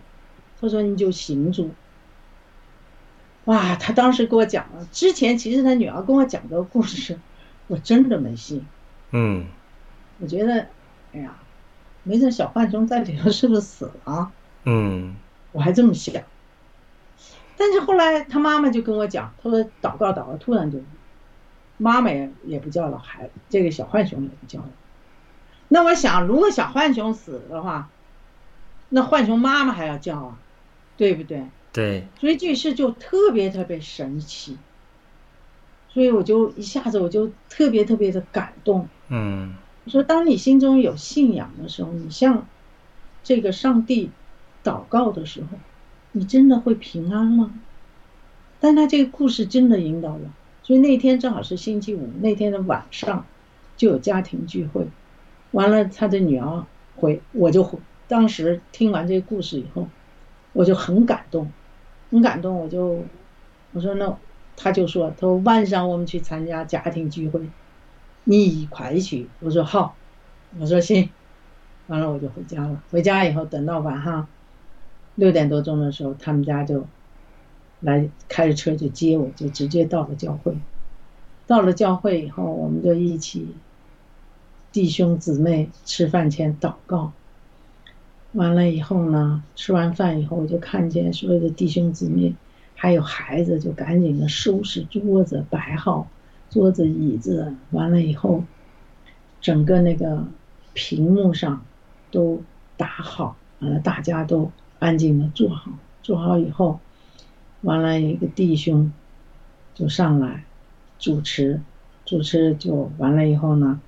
他说你就行住。哇，他当时给我讲了。之前其实他女儿跟我讲的故事。”我真的没信，嗯，我觉得，哎呀，没准小浣熊在里头是不是死了？嗯，我还这么想。但是后来他妈妈就跟我讲，他说祷告祷告，突然就，妈妈也也不叫了，孩这个小浣熊也不叫了。那我想，如果小浣熊死了的话，那浣熊妈妈还要叫啊，对不对？对。所以这事就特别特别神奇。所以我就一下子我就特别特别的感动。嗯，说，当你心中有信仰的时候，你向这个上帝祷告的时候，你真的会平安吗？但他这个故事真的引导我，所以那天正好是星期五，那天的晚上就有家庭聚会。完了，他的女儿回，我就当时听完这个故事以后，我就很感动，很感动。我就我说那，他就说，他说晚上我们去参加家庭聚会，你一块去。我说好，我说行。完了我就回家了。回家以后，等到晚上六点多钟的时候，他们家就来开着车就接我，就直接到了教会。到了教会以后，我们就一起弟兄姊妹吃饭前祷告。完了以后呢，吃完饭以后，我就看见所有的弟兄姊妹还有孩子，就赶紧的收拾桌子，摆好桌子椅子。完了以后，整个那个屏幕上。都打好，完了大家都安静的坐好，坐好以后，完了一个弟兄就上来主持，主持就完了以后呢，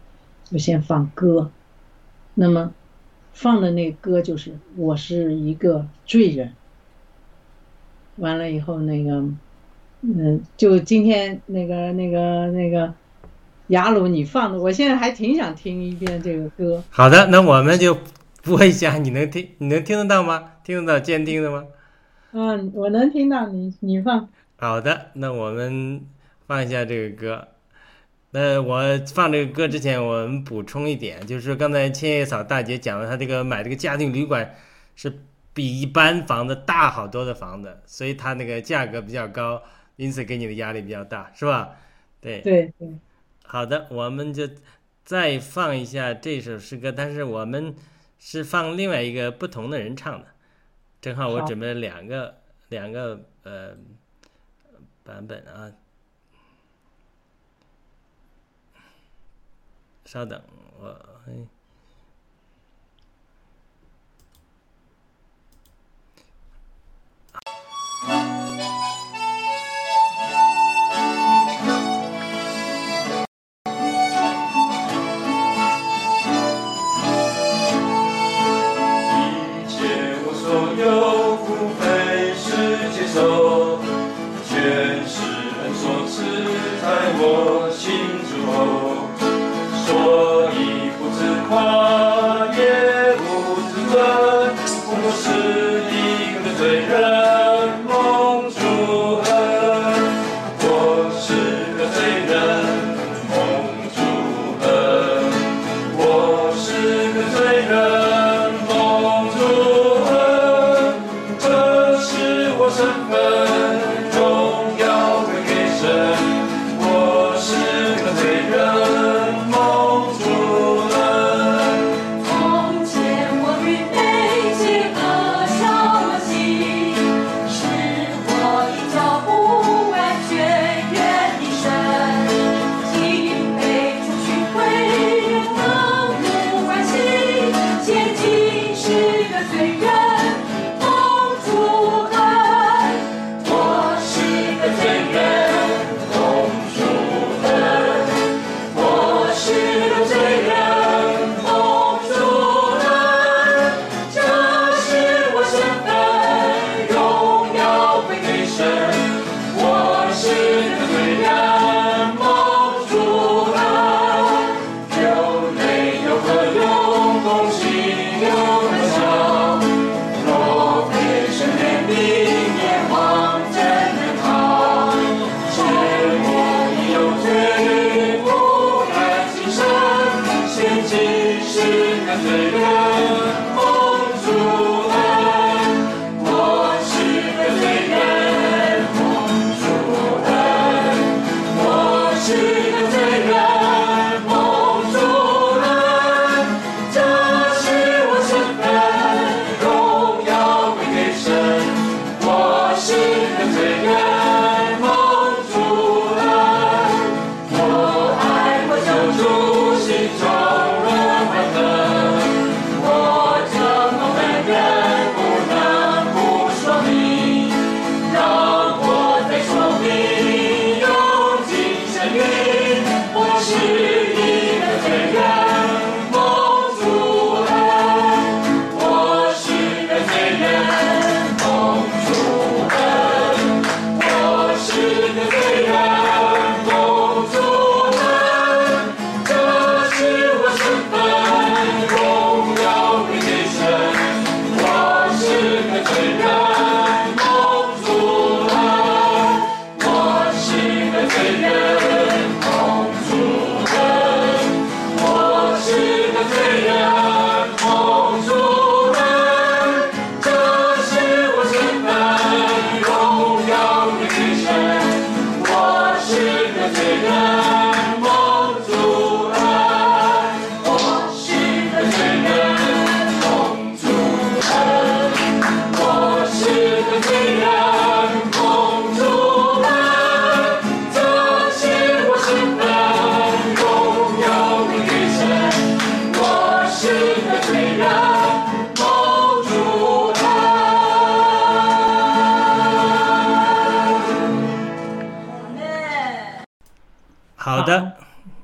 就先放歌，那么放的那歌就是我是一个罪人，完了以后那个，嗯，就今天那个那个那个。雅鲁，你放的，我现在还挺想听一遍这个歌。好的，那我们就播一下，你能听？你能听得到吗？听得到监听的吗？嗯，我能听到你，你放。好的，那我们放一下这个歌。那我放这个歌之前，我们补充一点，就是刚才千叶嫂大姐讲了，她这个买这个家庭旅馆是比一般房子大好多的房子，所以它那个价格比较高，因此给你的压力比较大，是吧？对。对对，好的，我们就再放一下这首诗歌，但是我们是放另外一个不同的人唱的，正好我准备两个两个呃版本啊，稍等我。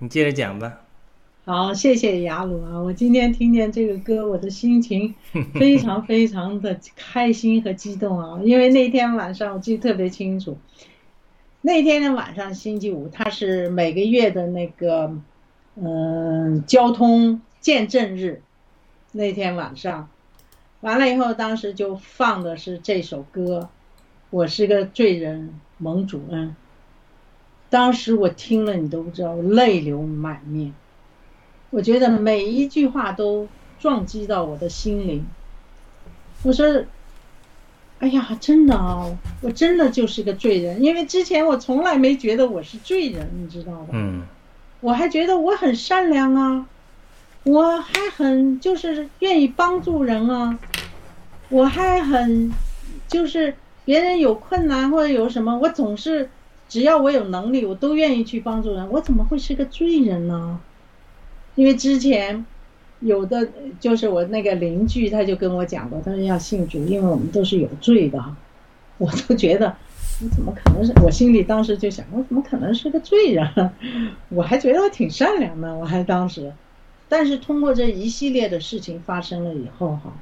你接着讲吧。好，谢谢雅鲁啊！我今天听见这个歌，我的心情 非常非常的开心和激动啊！因为那天晚上我记得特别清楚，那天的晚上星期五，它是每个月的那个嗯、交通见证日，那天晚上，完了以后，当时就放的是这首歌，我是个罪人，蒙主恩。当时我听了，你都不知道，我泪流满面。我觉得每一句话都撞击到我的心灵。我说：“哎呀，真的啊，我真的就是个罪人，因为之前我从来没觉得我是罪人，你知道吧？嗯我还觉得我很善良啊，我还很就是愿意帮助人啊，我还很就是别人有困难或者有什么，我总是只要我有能力，我都愿意去帮助人。我怎么会是个罪人呢？因为之前有的就是我那个邻居他就跟我讲过，他说要信主，因为我们都是有罪的。我都觉得我怎么可能是？我心里当时就想，我怎么可能是个罪人？我还觉得我挺善良的，我还当时，但是通过这一系列的事情发生了以后哈，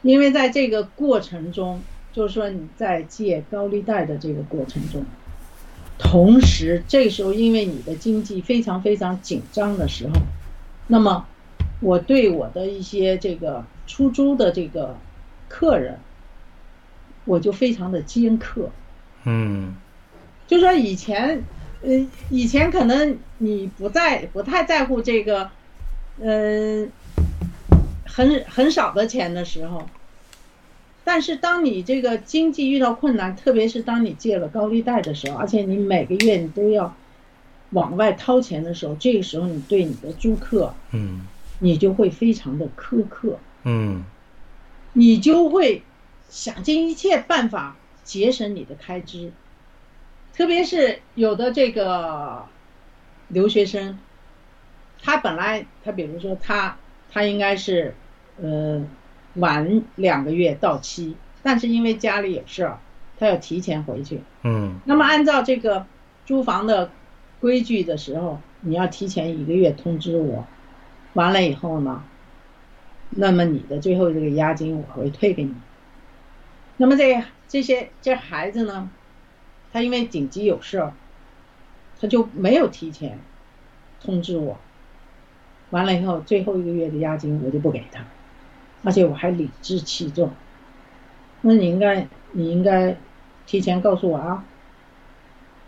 因为在这个过程中，就是说你在借高利贷的这个过程中，同时这时候因为你的经济非常非常紧张的时候，那么我对我的一些这个出租的这个客人，我就非常的尖刻。嗯就说以前，呃，以前可能你不在不太在乎这个，嗯、很很少的钱的时候，但是当你这个经济遇到困难，特别是当你借了高利贷的时候，而且你每个月你都要往外掏钱的时候，这个时候你对你的租客，嗯。你就会非常的苛刻，嗯。你就会想尽一切办法节省你的开支，特别是有的这个留学生，他本来他比如说他他应该是呃晚两个月到期，但是因为家里有事儿，他要提前回去。嗯。那么按照这个租房的规矩的时候，你要提前一个月通知我，完了以后呢，那么你的最后这个押金我会退给你。那么这这些这孩子呢，他因为紧急有事儿，他就没有提前通知我，完了以后最后一个月的押金我就不给他，而且我还理直气壮。那你应该你应该提前告诉我啊。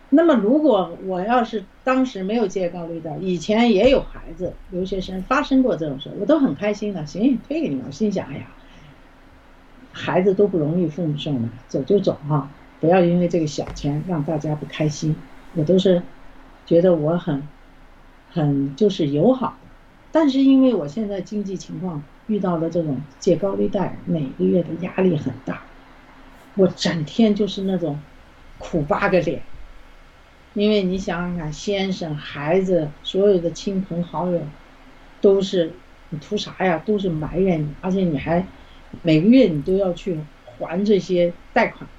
那么如果我要是当时没有借高利贷，以前也有孩子留学生发生过这种事，我都很开心的，行，退给你们。我心想，哎呀，孩子都不容易，父母送的，走就走哈、不要因为这个小钱让大家不开心。我都是觉得我很很就是友好的，但是因为我现在经济情况遇到了这种借高利贷，每个月的压力很大，我整天就是那种苦巴个脸。因为你想想看，先生、孩子、所有的亲朋好友，都是你图啥呀？都是埋怨你，而且你还每个月你都要去还这些贷款，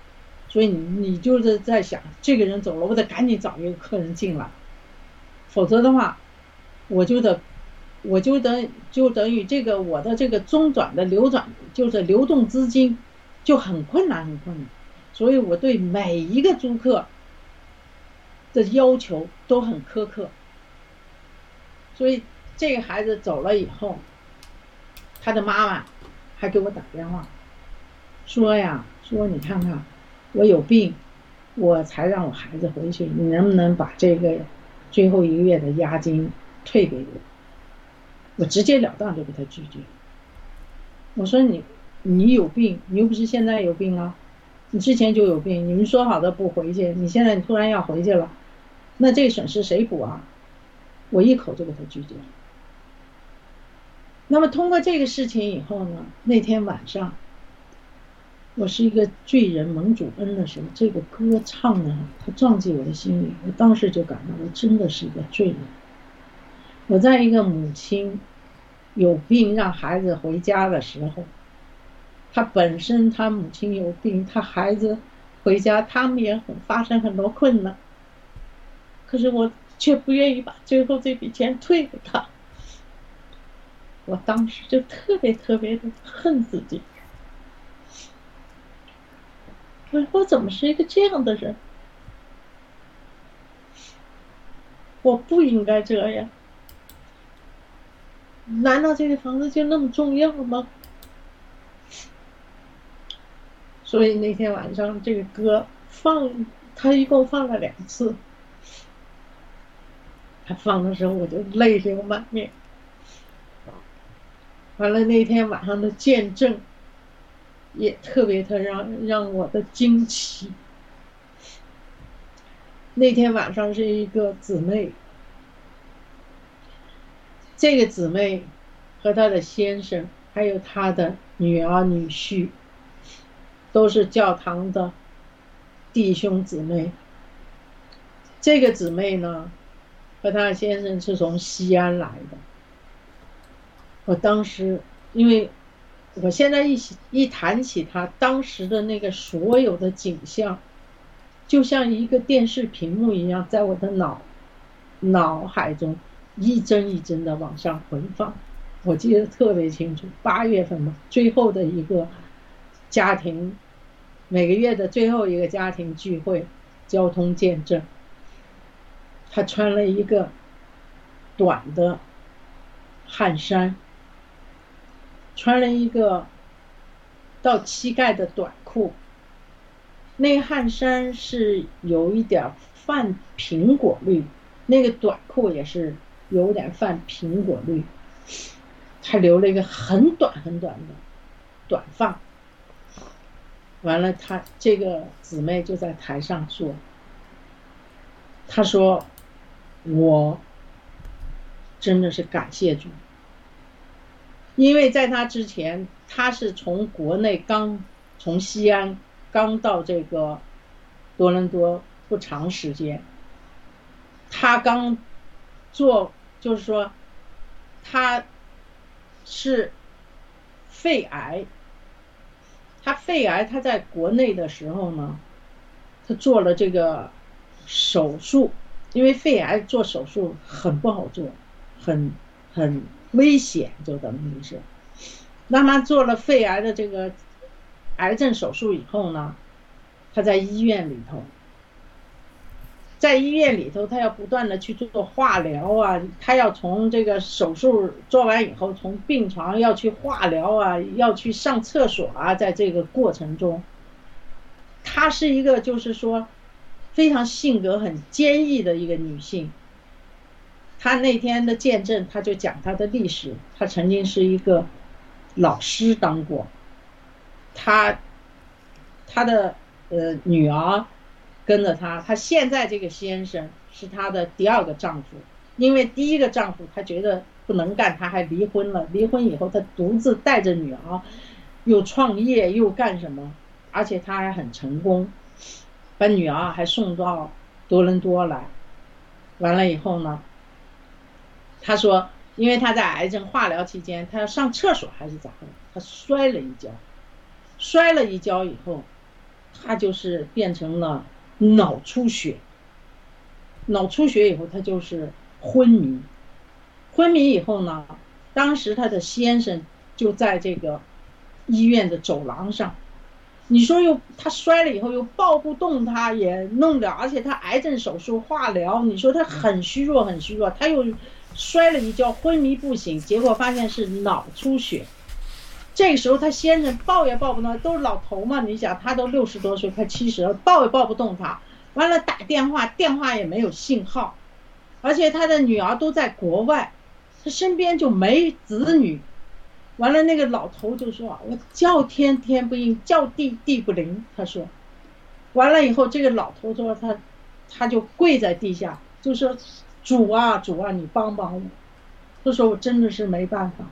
所以你你就是在想，这个人走了，我得赶紧找一个客人进来，否则的话，我就得我就等就等于这个我的这个中转的流转就是流动资金就很困难很困难，所以我对每一个租客。的要求都很苛刻，所以这个孩子走了以后，他的妈妈还给我打电话，说呀，说你看看，我有病，我才让我孩子回去，你能不能把这个最后一个月的押金退给我？我直截了当就给他拒绝。我说你你有病，你又不是现在有病啊，你之前就有病，你们说好的不回去，你现在你突然要回去了。那这个损失谁补啊？我一口就给他拒绝。那么通过这个事情以后呢，那天晚上，我是一个罪人蒙主恩的时候，这个歌唱的，它撞击我的心里，我当时就感到我真的是一个罪人。我在一个母亲有病让孩子回家的时候，他本身他母亲有病，他孩子回家，他们也很发生很多困难。可是我却不愿意把最后这笔钱退给他。我当时就特别特别的恨自己，我我怎么是一个这样的人？我不应该这样。难道这个房子就那么重要吗？所以那天晚上这个歌放，他一共放了两次。他放的时候我就泪流满面。完了那天晚上的见证，也特别的让让我的惊奇。那天晚上是一个姊妹，这个姊妹和她的先生，还有她的女儿女婿，都是教堂的弟兄姊妹。这个姊妹呢，和她先生是从西安来的。我当时，因为我现在一起一谈起他当时的那个所有的景象。就像一个电视屏幕一样，在我的脑脑海中一帧一帧的往上回放。我记得特别清楚，八月份嘛，最后的一个家庭，每个月的最后一个家庭聚会，交通见证。他穿了一个短的汗衫，穿了一个到膝盖的短裤。那个汗衫是有一点泛苹果绿，那个短裤也是有点泛苹果绿。他留了一个很短很短的短发。完了，他这个姊妹就在台上说：“他说，我真的是感谢主，因为在他之前，他是从国内刚从西安。”刚到这个多伦多不长时间，他刚做，就是说，他是肺癌，他肺癌，他在国内的时候呢，他做了这个手术，因为肺癌做手术很不好做，很很危险，就等于是，那么做了肺癌的这个。癌症手术以后呢，他在医院里头，在医院里头，他要不断的去做化疗啊，他要从这个手术做完以后，从病床要去化疗啊，要去上厕所啊，在这个过程中，她是一个就是说非常性格很坚毅的一个女性。她那天的见证，她就讲她的历史，她曾经是一个老师当过。他，他的呃女儿跟着他，他现在这个先生是他的第二个丈夫，因为第一个丈夫他觉得不能干，他还离婚了。离婚以后，他独自带着女儿，又创业又干什么，而且他还很成功，把女儿还送到多伦多来。完了以后呢，他说，因为他在癌症化疗期间，他要上厕所还是咋的，他摔了一跤。摔了一跤以后，他就是变成了脑出血。脑出血以后，他就是昏迷。昏迷以后呢，当时他的先生就在这个医院的走廊上。你说又他摔了以后又抱不动，他也弄了，而且他癌症手术化疗，你说他很虚弱很虚弱，他又摔了一跤昏迷不醒，结果发现是脑出血。这个时候，他先生抱也抱不动，都是老头嘛。你想，他都六十多岁，快七十了，抱也抱不动他。完了，打电话，电话也没有信号，而且他的女儿都在国外，他身边就没子女。完了，那个老头就说：“我叫天天不应，叫地地不灵。”他说，完了以后，这个老头说他，他就跪在地下，就说：“主啊，主啊，你帮帮我。”他说：“我真的是没办法。”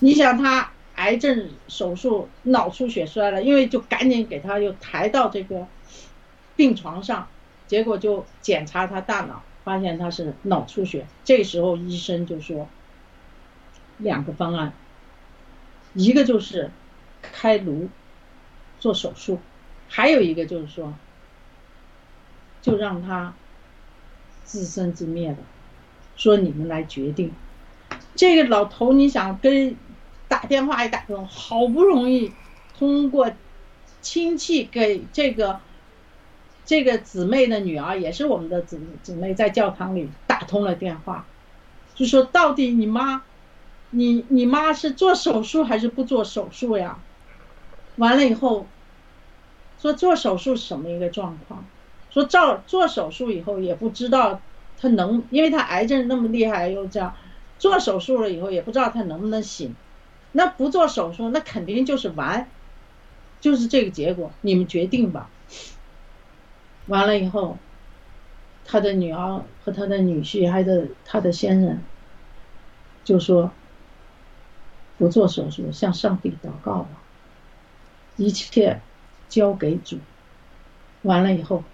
你想他。癌症手术脑出血摔了，因为就赶紧给他又抬到这个病床上，结果就检查他大脑，发现他是脑出血。这时候医生就说两个方案，一个就是开颅做手术，还有一个就是说就让他自生自灭的，说你们来决定。这个老头，你想跟打电话一打通，好不容易通过亲戚给这个这个姊妹的女儿，也是我们的姊姊妹，在教堂里打通了电话，就说到底你妈，你你妈是做手术还是不做手术呀？完了以后，说做手术什么一个状况？说照做手术以后也不知道他能，因为他癌症那么厉害，又这样做手术了以后也不知道他能不能醒。那不做手术，那肯定就是完，就是这个结果，你们决定吧。完了以后，他的女儿和他的女婿还有他的先生，就说不做手术，向上帝祷告吧，一切交给主。完了以后，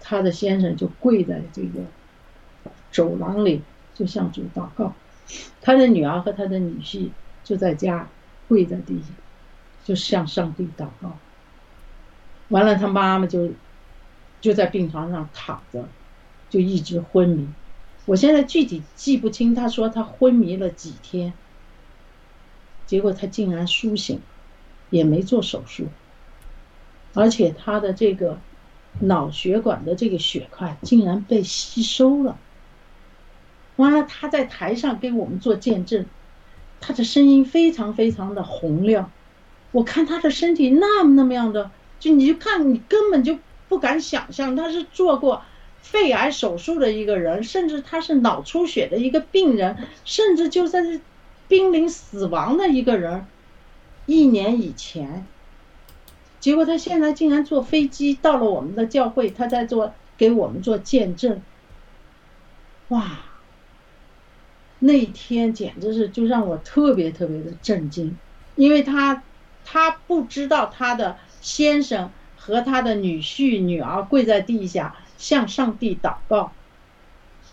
他的先生就跪在这个走廊里，就向主祷告。他的女儿和他的女婿就在家跪在地下，就向上帝祷告。完了，他妈妈就就在病床上躺着，就一直昏迷。我现在具体记不清，他说他昏迷了几天，结果他竟然苏醒，也没做手术。而且他的这个脑血管的这个血块竟然被吸收了。完了，他在台上给我们做见证，他的声音非常非常的洪亮。我看他的身体那么那么样的，就你就看你根本就不敢想象，他是做过肺癌手术的一个人，甚至他是脑出血的一个病人，甚至就算是濒临死亡的一个人，一年以前。结果他现在竟然坐飞机到了我们的教会，他在做给我们做见证。哇！那天简直是就让我特别特别的震惊，因为他他不知道他的先生和他的女婿女儿跪在地下向上帝祷告，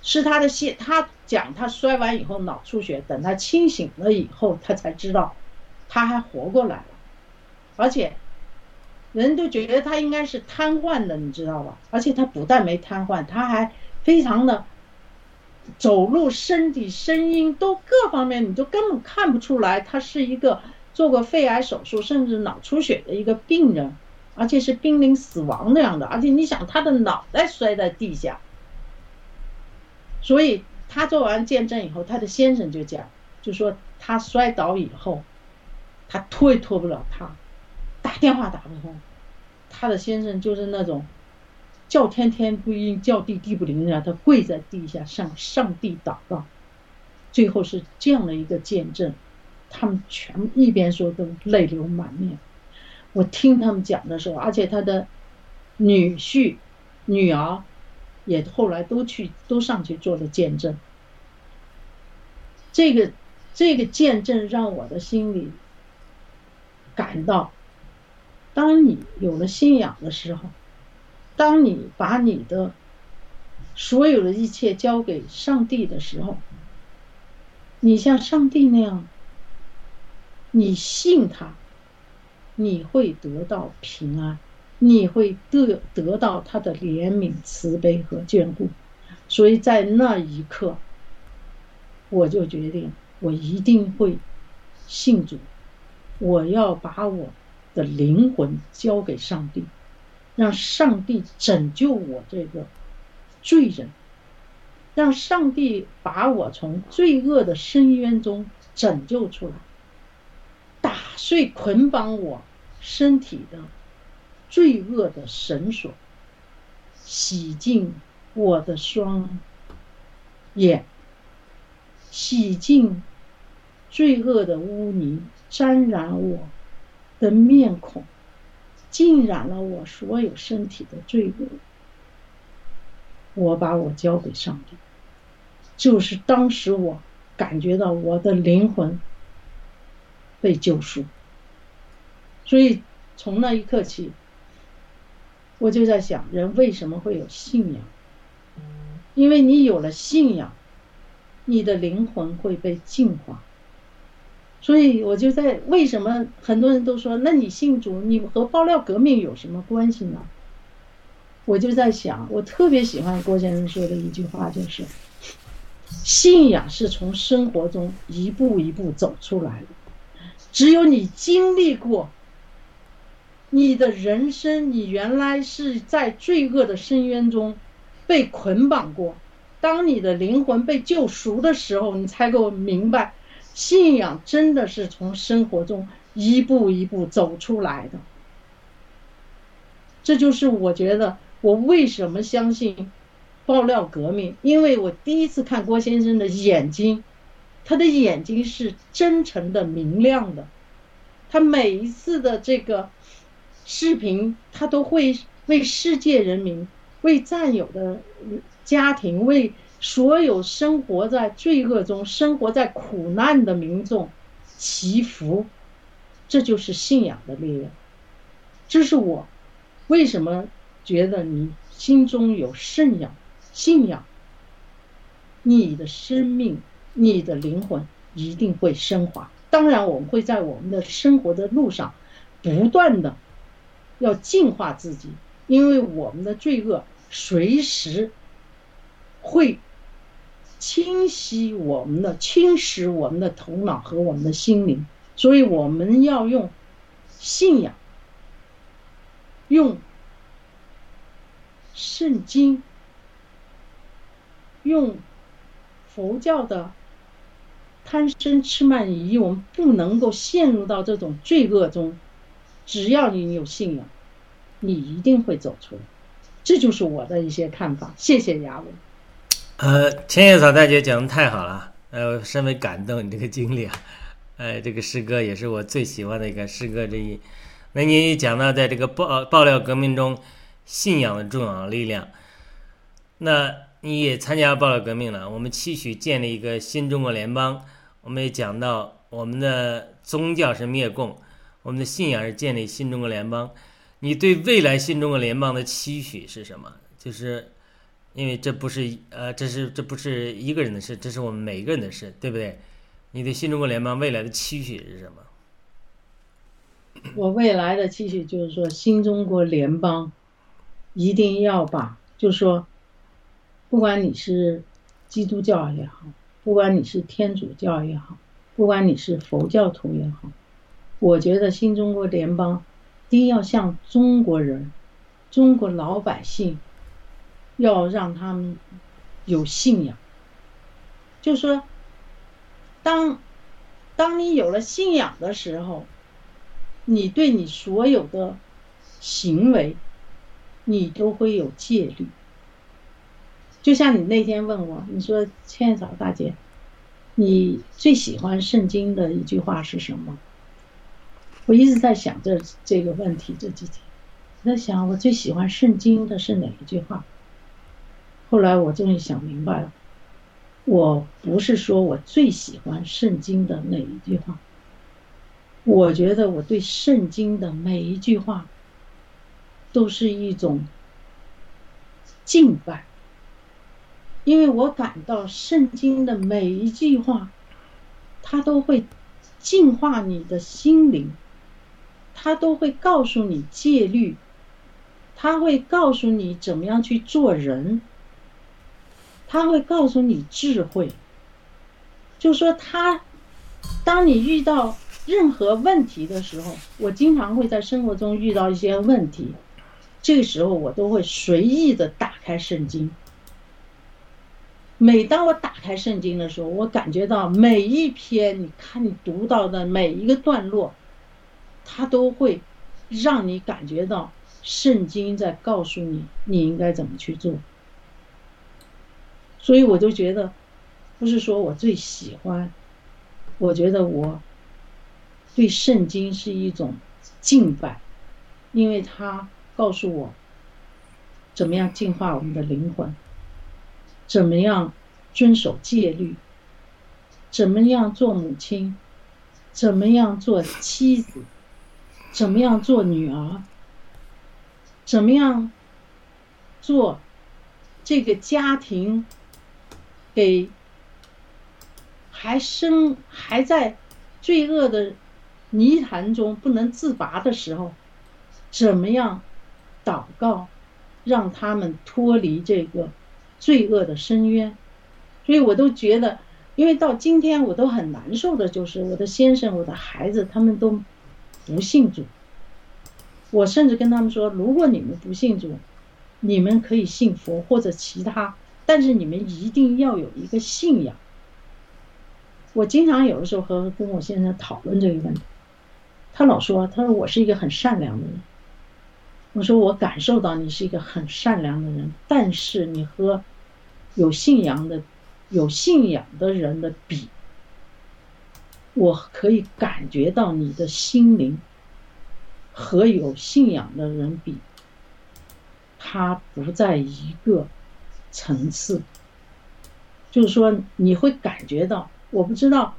是他的先他讲他摔完以后脑出血，等他清醒了以后，他才知道他还活过来了，而且。人都觉得他应该是瘫痪的，你知道吧？而且他不但没瘫痪，他还非常的走路、身体、声音都各方面，你都根本看不出来他是一个做过肺癌手术甚至脑出血的一个病人，而且是濒临死亡那样的。而且你想，他的脑袋摔在地下，所以他做完见证以后，他的先生就讲，就说他摔倒以后，他拖也拖不了他。打电话打不通，他的先生就是那种叫天天不应，叫地地不灵的，他跪在地下向上帝祷告，最后是这样的一个见证，他们全一边说都泪流满面。我听他们讲的时候，而且他的女婿、女儿也后来都去都上去做了见证，这个这个见证让我的心里感到。当你有了信仰的时候，当你把你的所有的一切交给上帝的时候，你像上帝那样，你信他，你会得到平安，你会得得到他的怜悯、慈悲和眷顾。所以在那一刻，我就决定，我一定会信主，我要把我。的灵魂交给上帝，让上帝拯救我这个罪人，让上帝把我从罪恶的深渊中拯救出来，打碎捆绑我身体的罪恶的绳索，洗净我的双眼，洗净罪恶的污泥，沾染我。的面孔浸染了我所有身体的罪恶，我把我交给上帝，就是当时我感觉到我的灵魂被救赎，所以从那一刻起，我就在想，人为什么会有信仰？因为你有了信仰，你的灵魂会被净化。所以我就在为什么很多人都说，那你信主，你和爆料革命有什么关系呢？我就在想，我特别喜欢郭先生说的一句话，就是信仰是从生活中一步一步走出来的。只有你经历过，你的人生，你原来是在罪恶的深渊中被捆绑过。当你的灵魂被救赎的时候，你才够明白，信仰真的是从生活中一步一步走出来的。这就是我觉得我为什么相信爆料革命，因为我第一次看郭先生的眼睛。他的眼睛是真诚的、明亮的，他每一次的这个视频，他都会为世界人民、为战友的家庭、为所有生活在罪恶中、生活在苦难的民众祈福。这就是信仰的力量。这是我为什么觉得你心中有信仰，信仰，你的生命。你的灵魂一定会升华。当然，我们会在我们的生活的路上不断的要净化自己，因为我们的罪恶随时会侵袭我们的、侵蚀我们的头脑和我们的心灵，所以我们要用信仰、用圣经、用佛教的。贪嗔痴慢疑，我们不能够陷入到这种罪恶中。只要你有信仰，你一定会走出来。这就是我的一些看法。谢谢雅文。呃，千叶草大姐讲的太好了，呃，深为感动你这个经历啊。呃，这个诗歌也是我最喜欢的一个诗歌之一。那你讲到在这个爆爆料革命中，信仰的重要力量。那你也参加爆料革命了，我们期许建立一个新中国联邦。我们也讲到，我们的宗教是灭共，我们的信仰是建立新中国联邦。你对未来新中国联邦的期许是什么？就是，因为这不是呃，这是这不是一个人的事，这是我们每一个人的事，对不对？你对新中国联邦未来的期许是什么？我未来的期许就是说，新中国联邦一定要把，就说，不管你是基督教也好。不管你是天主教也好，不管你是佛教徒也好，我觉得新中国联邦一定要向中国人、中国老百姓，要让他们有信仰。就说，当当你有了信仰的时候，你对你所有的行为，你都会有戒律。就像你那天问我，你说千叶草大姐，你最喜欢圣经的一句话是什么？我一直在想这这个问题这几天，我在想我最喜欢圣经的是哪一句话？后来我终于想明白了，我不是说我最喜欢圣经的哪一句话，我觉得我对圣经的每一句话都是一种敬拜。因为我感到圣经的每一句话，它都会净化你的心灵，它都会告诉你戒律，它会告诉你怎么样去做人，他会告诉你智慧。就说他，当你遇到任何问题的时候，我经常会在生活中遇到一些问题，这个时候我都会随意的打开圣经。每当我打开圣经的时候，我感觉到每一篇，你看你读到的每一个段落，它都会让你感觉到圣经在告诉你你应该怎么去做。所以我就觉得，不是说我最喜欢，我觉得我对圣经是一种敬拜，因为它告诉我怎么样净化我们的灵魂。怎么样遵守戒律？怎么样做母亲？怎么样做妻子？怎么样做女儿？怎么样做这个家庭？给还生还在罪恶的泥潭中不能自拔的时候，怎么样祷告？让他们脱离这个罪恶的深渊。所以我都觉得，因为到今天我都很难受的，就是我的先生、我的孩子他们都不信主。我甚至跟他们说，如果你们不信主，你们可以信佛或者其他，但是你们一定要有一个信仰。我经常有的时候和跟我先生讨论这个问题，他老说，他说我是一个很善良的人。我说我感受到你是一个很善良的人，但是你和有信仰的、有信仰的人的比，我可以感觉到你的心灵和有信仰的人比，他不在一个层次。就是说，你会感觉到。我不知道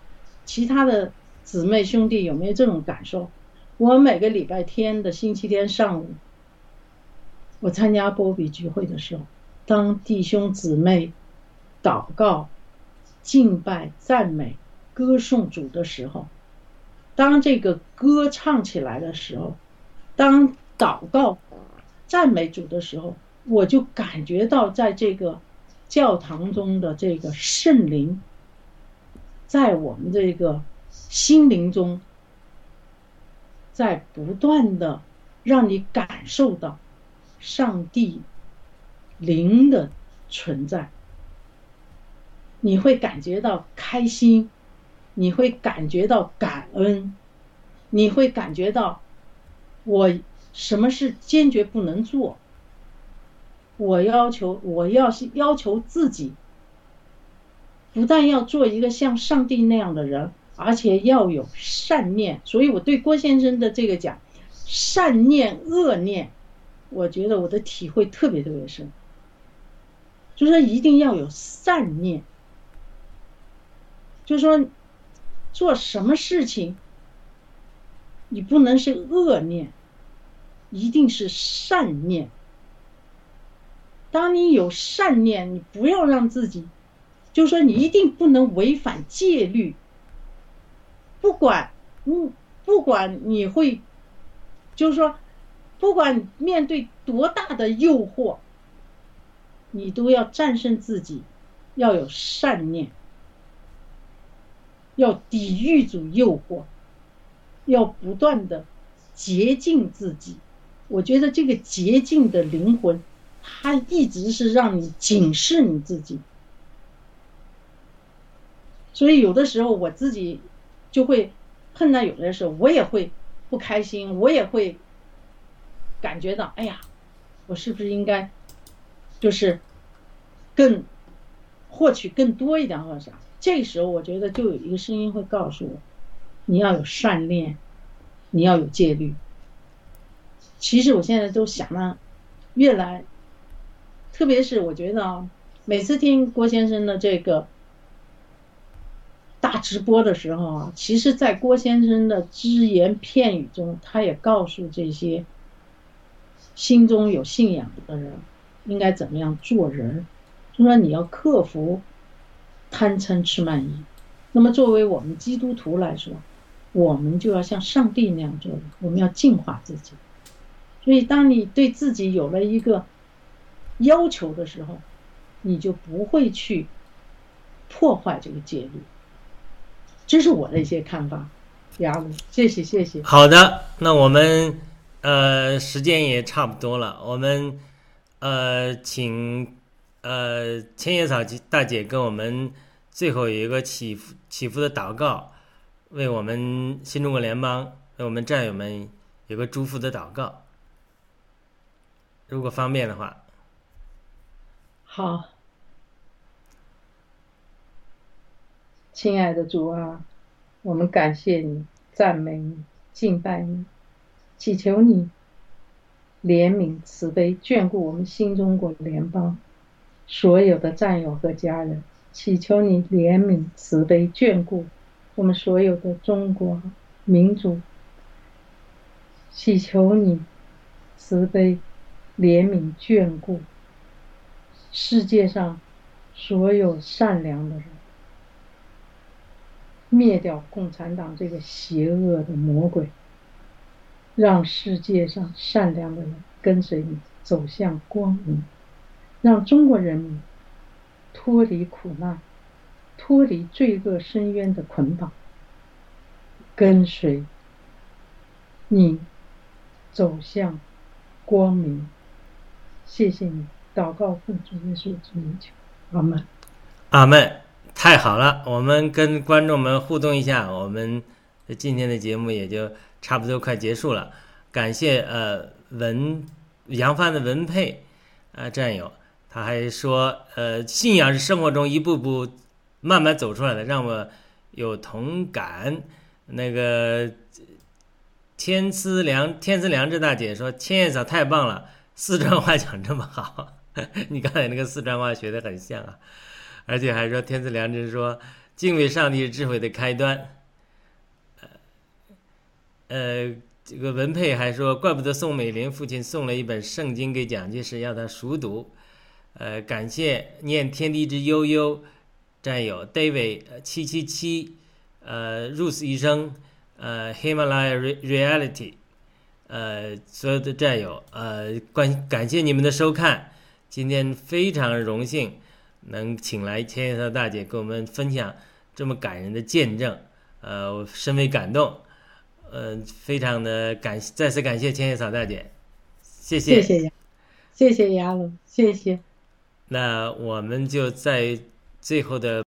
其他的姊妹兄弟有没有这种感受。我每个礼拜天的星期天上午，我参加波比聚会的时候，当弟兄姊妹祷告、敬拜、赞美、歌颂主的时候，当这个歌唱起来的时候，当祷告、赞美主的时候，我就感觉到在这个教堂中的这个圣灵。在我们这个心灵中，在不断的让你感受到上帝灵的存在，你会感觉到开心，你会感觉到感恩，你会感觉到我什么事坚决不能做，我要求我要是要求自己。不但要做一个像上帝那样的人，而且要有善念。所以我对郭先生的这个讲，善念、恶念，我觉得我的体会特别特别深。就说一定要有善念，就是说做什么事情，你不能是恶念，一定是善念。当你有善念，你不要让自己。就是说，你一定不能违反戒律。不管，嗯，不管你会，就是说，不管面对多大的诱惑，你都要战胜自己，要有善念，要抵御住诱惑，要不断的洁净自己。我觉得这个洁净的灵魂，它一直是让你警示你自己。所以有的时候我自己就会碰到有的时候我也会不开心，我也会感觉到，哎呀，我是不是应该就是更获取更多一点或者啥？这时候我觉得就有一个声音会告诉我，你要有善念，你要有戒律。其实我现在都想呢，越来，特别是我觉得啊，每次听郭先生的这个。大直播的时候啊，其实，在郭先生的只言片语中，他也告诉这些心中有信仰的人，应该怎么样做人。就说你要克服贪嗔痴慢疑。那么，作为我们基督徒来说，我们就要像上帝那样做，我们要净化自己。所以，当你对自己有了一个要求的时候，你就不会去破坏这个戒律。这是我的一些看法，雅鲁，谢谢谢谢。好的，那我们呃时间也差不多了，我们呃请呃千叶草大姐跟我们最后有一个祈福祈福的祷告，为我们新中国联邦为我们战友们有个祝福的祷告，如果方便的话。好。亲爱的主啊，我们感谢你，赞美你，敬拜你，祈求你怜悯慈悲，眷顾我们新中国联邦所有的战友和家人。祈求你怜悯慈悲，眷顾我们所有的中国民族。祈求你慈悲，怜悯眷顾世界上所有善良的人。灭掉共产党这个邪恶的魔鬼，让世界上善良的人跟随你。走向光明，让中国人民脱离苦难，脱离罪恶深渊的捆绑，跟随你走向光明。谢谢你，祷告奉主耶稣之名求，阿门。阿门，太好了！我们跟观众们互动一下，我们今天的节目也就差不多快结束了。感谢呃文杨帆的文佩啊战友，他还说呃信仰是生活中一步步慢慢走出来的，让我有同感。那个天赐良天赐良知大姐说千叶嫂太棒了，四川话讲这么好，你刚才那个四川话学的很像啊。而且还说天赐良知说敬畏上帝是智慧的开端。呃，呃，这个文佩还说，怪不得宋美龄父亲送了一本圣经给蒋介石，要他熟读。呃，感谢念天地之悠悠战友 David 七七七，呃，Rose 医生，呃，Himalaya Reality，呃，所有的战友，呃，关感谢你们的收看，今天非常荣幸。能请来千叶嫂大姐跟我们分享这么感人的见证，呃，我深为感动，呃，非常的感，再次感谢千叶草大姐，谢谢，谢谢杨，谢谢杨总，谢谢。那我们就在最后的。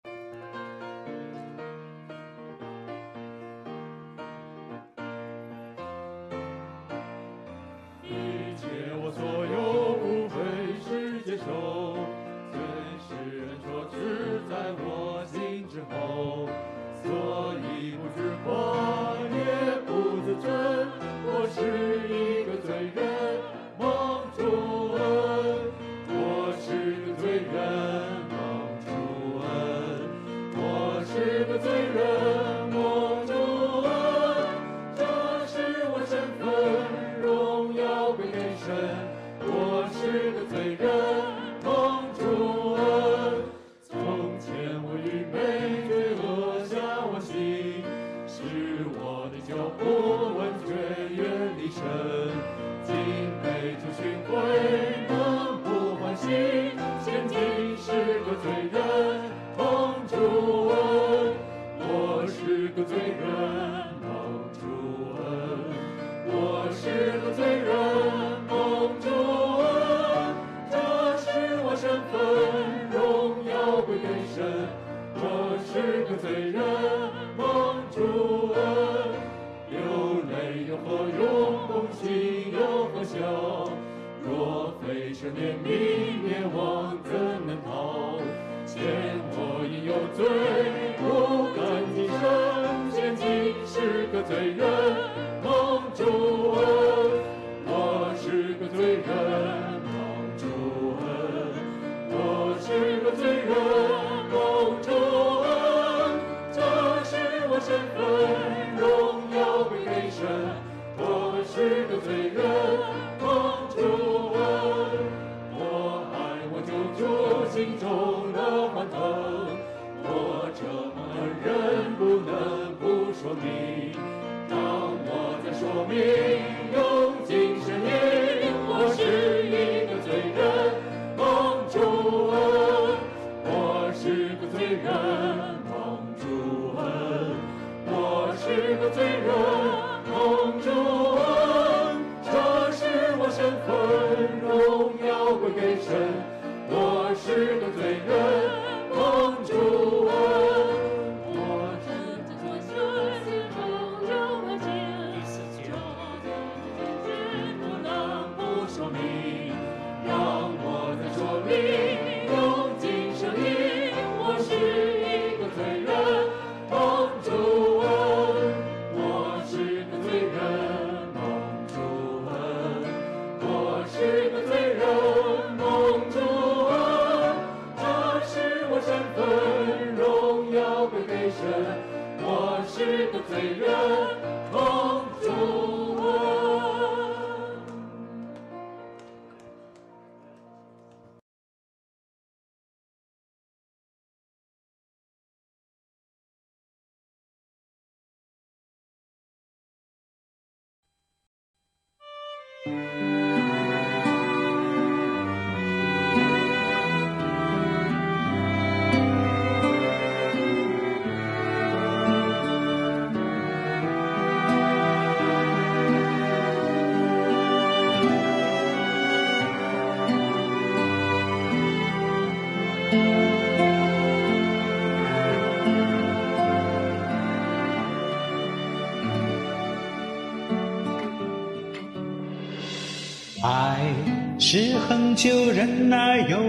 sing a thing. 原来，有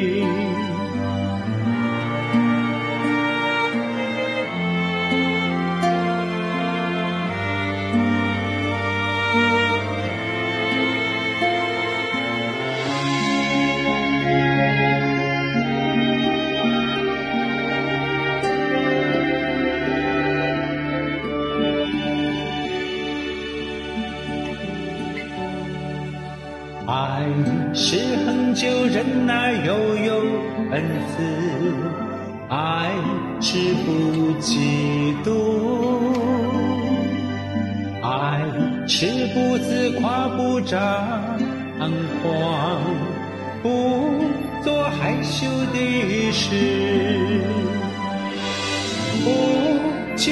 是不嫉妒，爱是不自夸，不张狂，不做害羞的事，不求